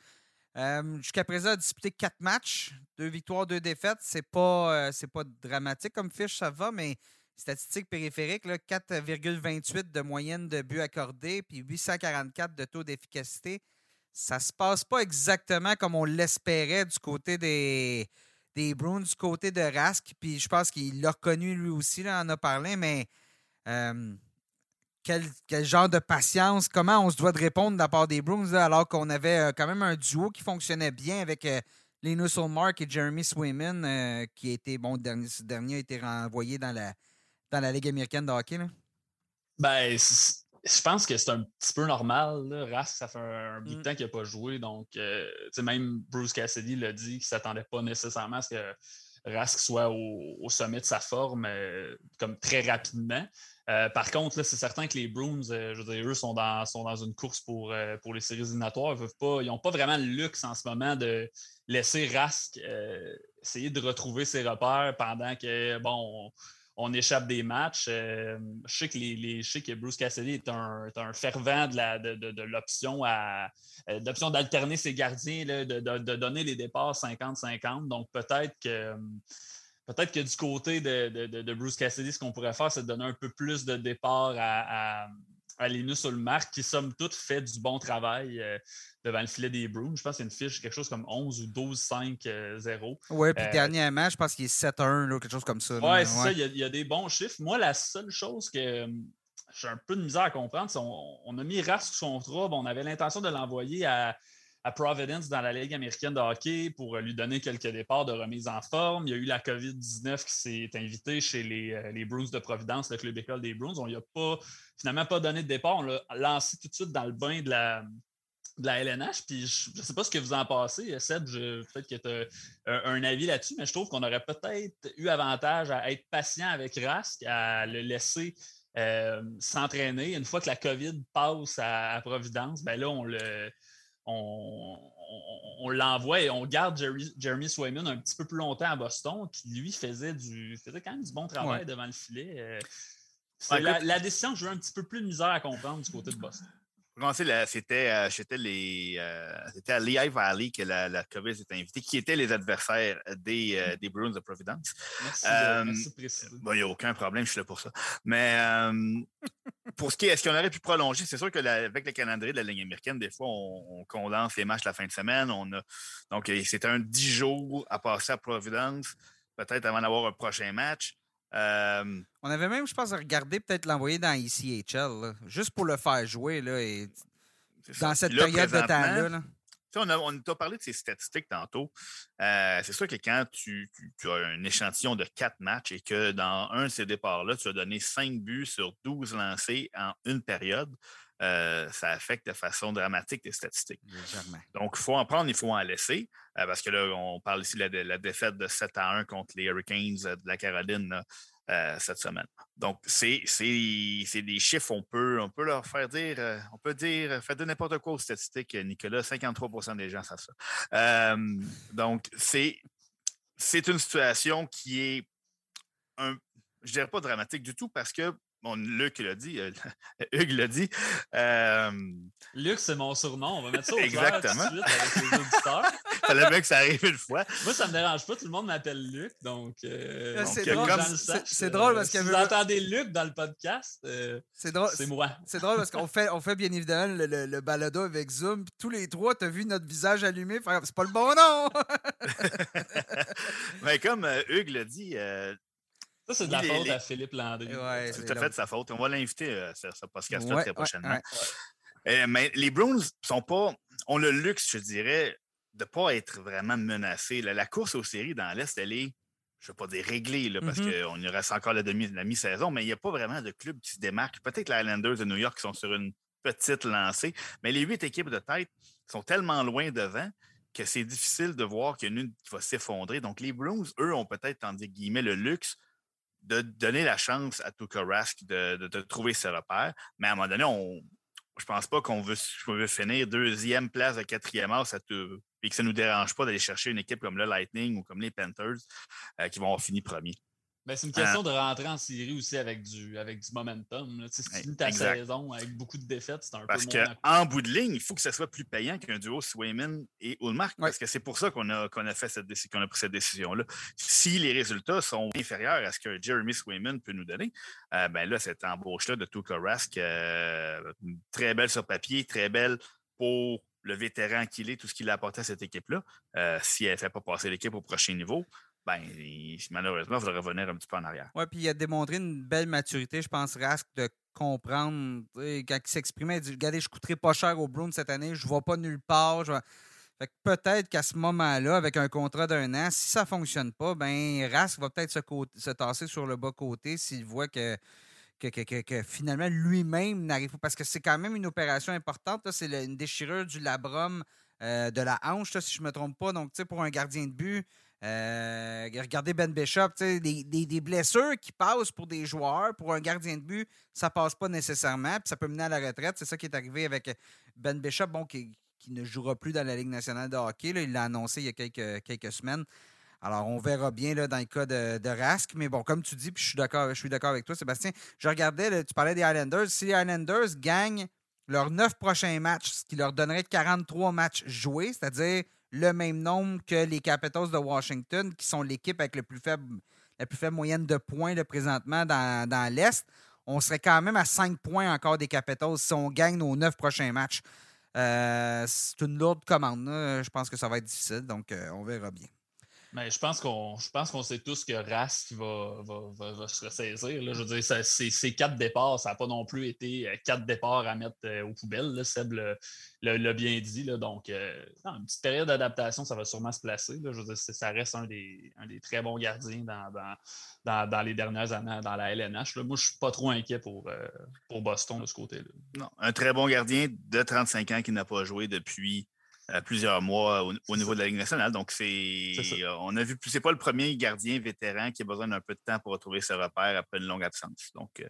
Euh, Jusqu'à présent, a disputé quatre matchs, deux victoires, deux défaites. C'est pas, pas dramatique comme fiche, ça va, mais statistique périphérique, là, 4,28 de moyenne de buts accordés, puis 844 de taux d'efficacité. Ça se passe pas exactement comme on l'espérait du côté des, des Bruins, du côté de Rask. Puis je pense qu'il l'a reconnu lui aussi, là, en a parlé, mais quel, genre de patience, comment on se doit de répondre de la part des Bruins, alors qu'on avait euh, quand même un duo qui fonctionnait bien avec euh, Linus et Jeremy Swayman, euh, qui été, bon, ce dernier a été renvoyé dans la, Ligue américaine de hockey. Là? Ben, je pense que c'est un petit peu normal. Là. Rask, ça fait un, un bout de Mm. temps qu'il n'a pas joué. Donc, euh, même Bruce Cassidy l'a dit qu'il ne s'attendait pas nécessairement à ce que Rask soit au, au sommet de sa forme euh, comme très rapidement. Euh, par contre, c'est certain que les Bruins, euh, je veux dire, eux sont dans, sont dans une course pour, pour les séries éliminatoires. Ils veulent pas- n'ont pas vraiment le luxe en ce moment de laisser Rask essayer de retrouver ses repères pendant que, bon, on, on échappe des matchs. Euh, je, sais que les, je sais Bruce Cassidy est un, est fervent de, l'option euh, d'alterner ses gardiens, de, donner les départs 50-50. Donc peut-être que peut-être que du côté de Bruce Cassidy, ce qu'on pourrait faire, c'est de donner un peu plus de départs à, à, à Linus Ulmark, qui somme toute fait du bon travail euh, devant le filet des Bruins. Je pense qu'il y a une fiche quelque chose comme 11 ou 12-5-0. Oui, puis Euh, dernièrement, je pense qu'il est 7-1, là, quelque chose comme ça. Ouais, c'est ça, il y, a, il y a des bons chiffres. Moi, la seule chose que. j'ai un peu de misère à comprendre. On, a mis Rask sous son trouble. On avait l'intention de l'envoyer à, Providence dans la Ligue américaine de hockey pour lui donner quelques départs de remise en forme. Il y a eu la COVID-19 qui s'est invitée chez les, euh, les, Bruins de Providence, le club école des Bruins. On lui a pas, finalement pas donné de départ. On l'a lancé tout de suite dans le bain de la, de la LNH. Puis je ne sais pas ce que vous en pensez, Seb, peut-être que tu as un, avis là-dessus, mais je trouve qu'on aurait peut-être eu avantage à être patient avec Rask, à le laisser euh, s'entraîner. Une fois que la COVID passe à, Providence, ben là, on le. On, l'envoie et on garde Jeremy Swayman un petit peu plus longtemps à Boston, qui lui faisait du faisait quand même du bon travail devant le filet. Euh, c'est la, la, décision que j'ai eu un petit peu plus de misère à comprendre du côté de Boston c'était euh, euh, c'était à Lehigh Valley que la, la COVID s'est invitée, qui étaient les adversaires des, euh, des Bruins de Providence. Merci, préciser. Il n'y a aucun problème, je suis là pour ça. Mais pour ce qui est, est-ce qu'on aurait pu prolonger? C'est sûr que avec le calendrier de la ligne américaine, des fois, on, condense les matchs la fin de semaine. On a, donc, c'était un 10 jours à passer à Providence, peut-être avant d'avoir un prochain match. Euh, on avait même, je pense, regardé peut-être l'envoyer dans ECHL, juste pour le faire jouer là, et dans cette période de temps-là. On, a, on t'a parlé de ces statistiques tantôt. Euh, c'est sûr que quand tu, as un échantillon de quatre matchs et que dans un de ces départs-là, tu as donné cinq buts sur 12 lancés en une période, euh, ça affecte de façon dramatique tes statistiques. Donc, il faut en prendre, il faut en laisser. parce que là, on parle ici de la, défaite de 7 à 1 contre les Hurricanes de la Caroline. Euh, cette semaine. Donc, c'est des chiffres, on peut, on peut leur faire dire, euh, on peut dire, faites de n'importe quoi aux statistiques, Nicolas, 53% des gens savent ça. Euh, donc, c'est une situation qui est, un, je dirais pas dramatique du tout parce que Bon, Luc l'a dit, euh, Hugues l'a dit. Euh, Luc, c'est mon surnom. On va mettre ça au Exactement. tout de suite avec les auditeurs. Fallait bien que ça arrive une fois. Moi, ça me dérange pas. Tout le monde m'appelle Luc. Donc, euh, c'est drôle, c'est drôle parce que. Si vous entendez Luc dans le podcast, c'est moi. C'est drôle parce qu'on fait, on fait bien évidemment le, le, balado avec Zoom. tous les trois, tu as vu notre visage allumé. C'est pas le bon nom. Mais comme Hugues l'a dit, ça, c'est de la faute à Philippe Landry. c'est tout à fait de sa faute. On va l'inviter à ce podcast-là très prochainement. Euh, mais les Bruins sont pas, ont le luxe, je dirais, de ne pas être vraiment menacés. La, course aux séries dans l'Est, elle est, je ne veux pas dire réglée, là, parce mm-hmm. qu'on y reste encore la, demi, la mi-saison, mais il n'y a pas vraiment de club qui se démarque. Peut-être les Islanders de New York qui sont sur une petite lancée, mais les huit équipes de tête sont tellement loin devant que c'est difficile de voir qu'il y en a une qui va s'effondrer. Donc, les Bruins, eux, ont peut-être, en guillemets, le luxe de donner la chance à Tuka Rask de, trouver ses repères. Mais à un moment donné, on, je pense pas qu'on veut, finir deuxième place à quatrième as et que ça ne nous dérange pas d'aller chercher une équipe comme le Lightning ou comme les Panthers euh, qui vont finir premier. Ben, c'est une question de rentrer en série aussi avec du, avec du momentum. Si tu finis ta saison avec beaucoup de défaites, c'est un parce peu Parce qu'en bout de ligne, il faut que ça soit plus payant qu'un duo Swayman et Ulmark. Parce que c'est pour ça qu'on a, qu'on a, fait cette, qu'on a pris cette décision-là. Si les résultats sont inférieurs à ce que Jeremy Swayman peut nous donner, euh, ben là, cette embauche-là de Tuka Rask, euh, très belle sur papier, très belle pour le vétéran qu'il est, tout ce qu'il a apporté à cette équipe-là. Euh, si elle ne fait pas passer l'équipe au prochain niveau, ben, malheureusement, il faudrait revenir un petit peu en arrière. Oui, puis il a démontré une belle maturité, je pense, Rask, de comprendre. Quand il s'exprimait, il dit Regardez, je coûterai pas cher au Bruins cette année, je ne vais pas nulle part. Fait que peut-être qu'à ce moment-là, avec un contrat d'un an, si ça ne fonctionne pas, ben Rask va peut-être se, se, tasser sur le bas-côté s'il voit que, que, finalement lui-même n'arrive pas. Parce que c'est quand même une opération importante. C'est une déchirure du labrum euh, de la hanche, si je ne me trompe pas. Donc, tu sais, pour un gardien de but, euh, regardez Ben Bishop, des, blessures qui passent pour des joueurs, pour un gardien de but, ça passe pas nécessairement, puis ça peut mener à la retraite. C'est ça qui est arrivé avec Ben Bishop, bon, qui, ne jouera plus dans la Ligue nationale de hockey. il l'a annoncé il y a quelques, semaines. Alors, on verra bien dans le cas de, Rask. Mais bon, comme tu dis, puis je suis d'accord, je suis d'accord avec toi, Sébastien. Je regardais, tu parlais des Islanders. Si les Islanders gagnent leurs neuf prochains matchs, ce qui leur donnerait 43 matchs joués, c'est-à-dire le même nombre que les Capitals de Washington, qui sont l'équipe avec le plus faible, la plus faible moyenne de points présentement dans, l'Est. On serait quand même à 5 points encore des Capitals si on gagne nos neuf prochains matchs. Euh, c'est une lourde commande. Je pense que ça va être difficile, donc euh, on verra bien. Mais je pense qu'on je pense qu'on sait tous que Rask va, va, va, se ressaisir. Là. Je veux dire, ces quatre départs, ça n'a pas non plus été euh, quatre départs à mettre euh, aux poubelles. Là. Seb l'a bien dit. Là. Donc, euh, une petite période d'adaptation, ça va sûrement se placer. Là. Je veux dire, ça reste un des, un des très bons gardiens dans, dans, dans, les dernières années dans la LNH. Moi, je ne suis pas trop inquiet pour, pour Boston de ce côté-là. Non, un très bon gardien de 35 ans qui n'a pas joué depuis plusieurs mois au, niveau de la Ligue nationale. Donc, c'est. On a vu, c'est pas le premier gardien vétéran qui a besoin d'un peu de temps pour retrouver ses repères après une longue absence. Donc, euh,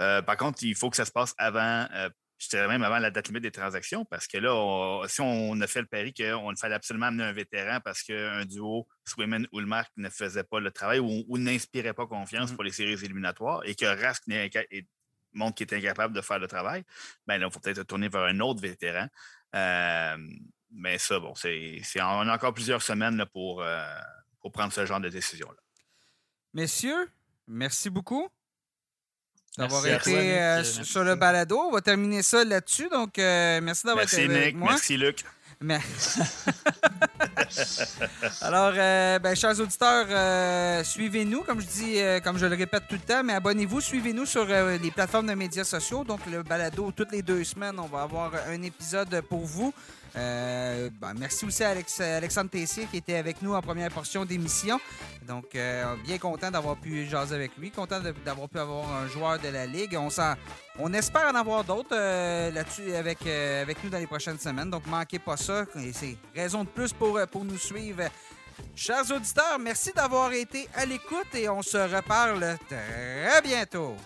euh, par contre, il faut que ça se passe avant. Euh, je dirais même avant la date limite des transactions, parce que là, si on a fait le pari qu'on fallait absolument amener un vétéran parce qu'un duo Swayman ou le Marc ne faisait pas le travail ou, n'inspirait pas confiance mmh pour les séries éliminatoires et que Rask montre qu'il est incapable de faire le travail, ben là, il faut peut-être tourner vers un autre vétéran mais ça, bon, c'est, on a encore plusieurs semaines pour, euh, pour prendre ce genre de décision-là. Messieurs, merci beaucoup d'avoir été euh, sur le balado. On va terminer ça là-dessus. Donc, euh, merci d'avoir été avec moi. Merci, Luc. Alors, ben, chers auditeurs, suivez-nous, comme je dis, comme je le répète tout le temps, mais abonnez-vous, suivez-nous sur les plateformes de médias sociaux. Donc, le balado, toutes les deux semaines, on va avoir un épisode pour vous. Euh, ben, merci aussi à Alexandre Tessier qui était avec nous en première portion d'émission. Donc, euh, bien content d'avoir pu jaser avec lui, content d'avoir pu avoir un joueur de la Ligue. On, on espère en avoir d'autres euh, là-dessus avec, avec nous dans les prochaines semaines. Donc, manquez pas ça. C'est raison de plus pour, pour nous suivre. Chers auditeurs, merci d'avoir été à l'écoute et on se reparle très bientôt.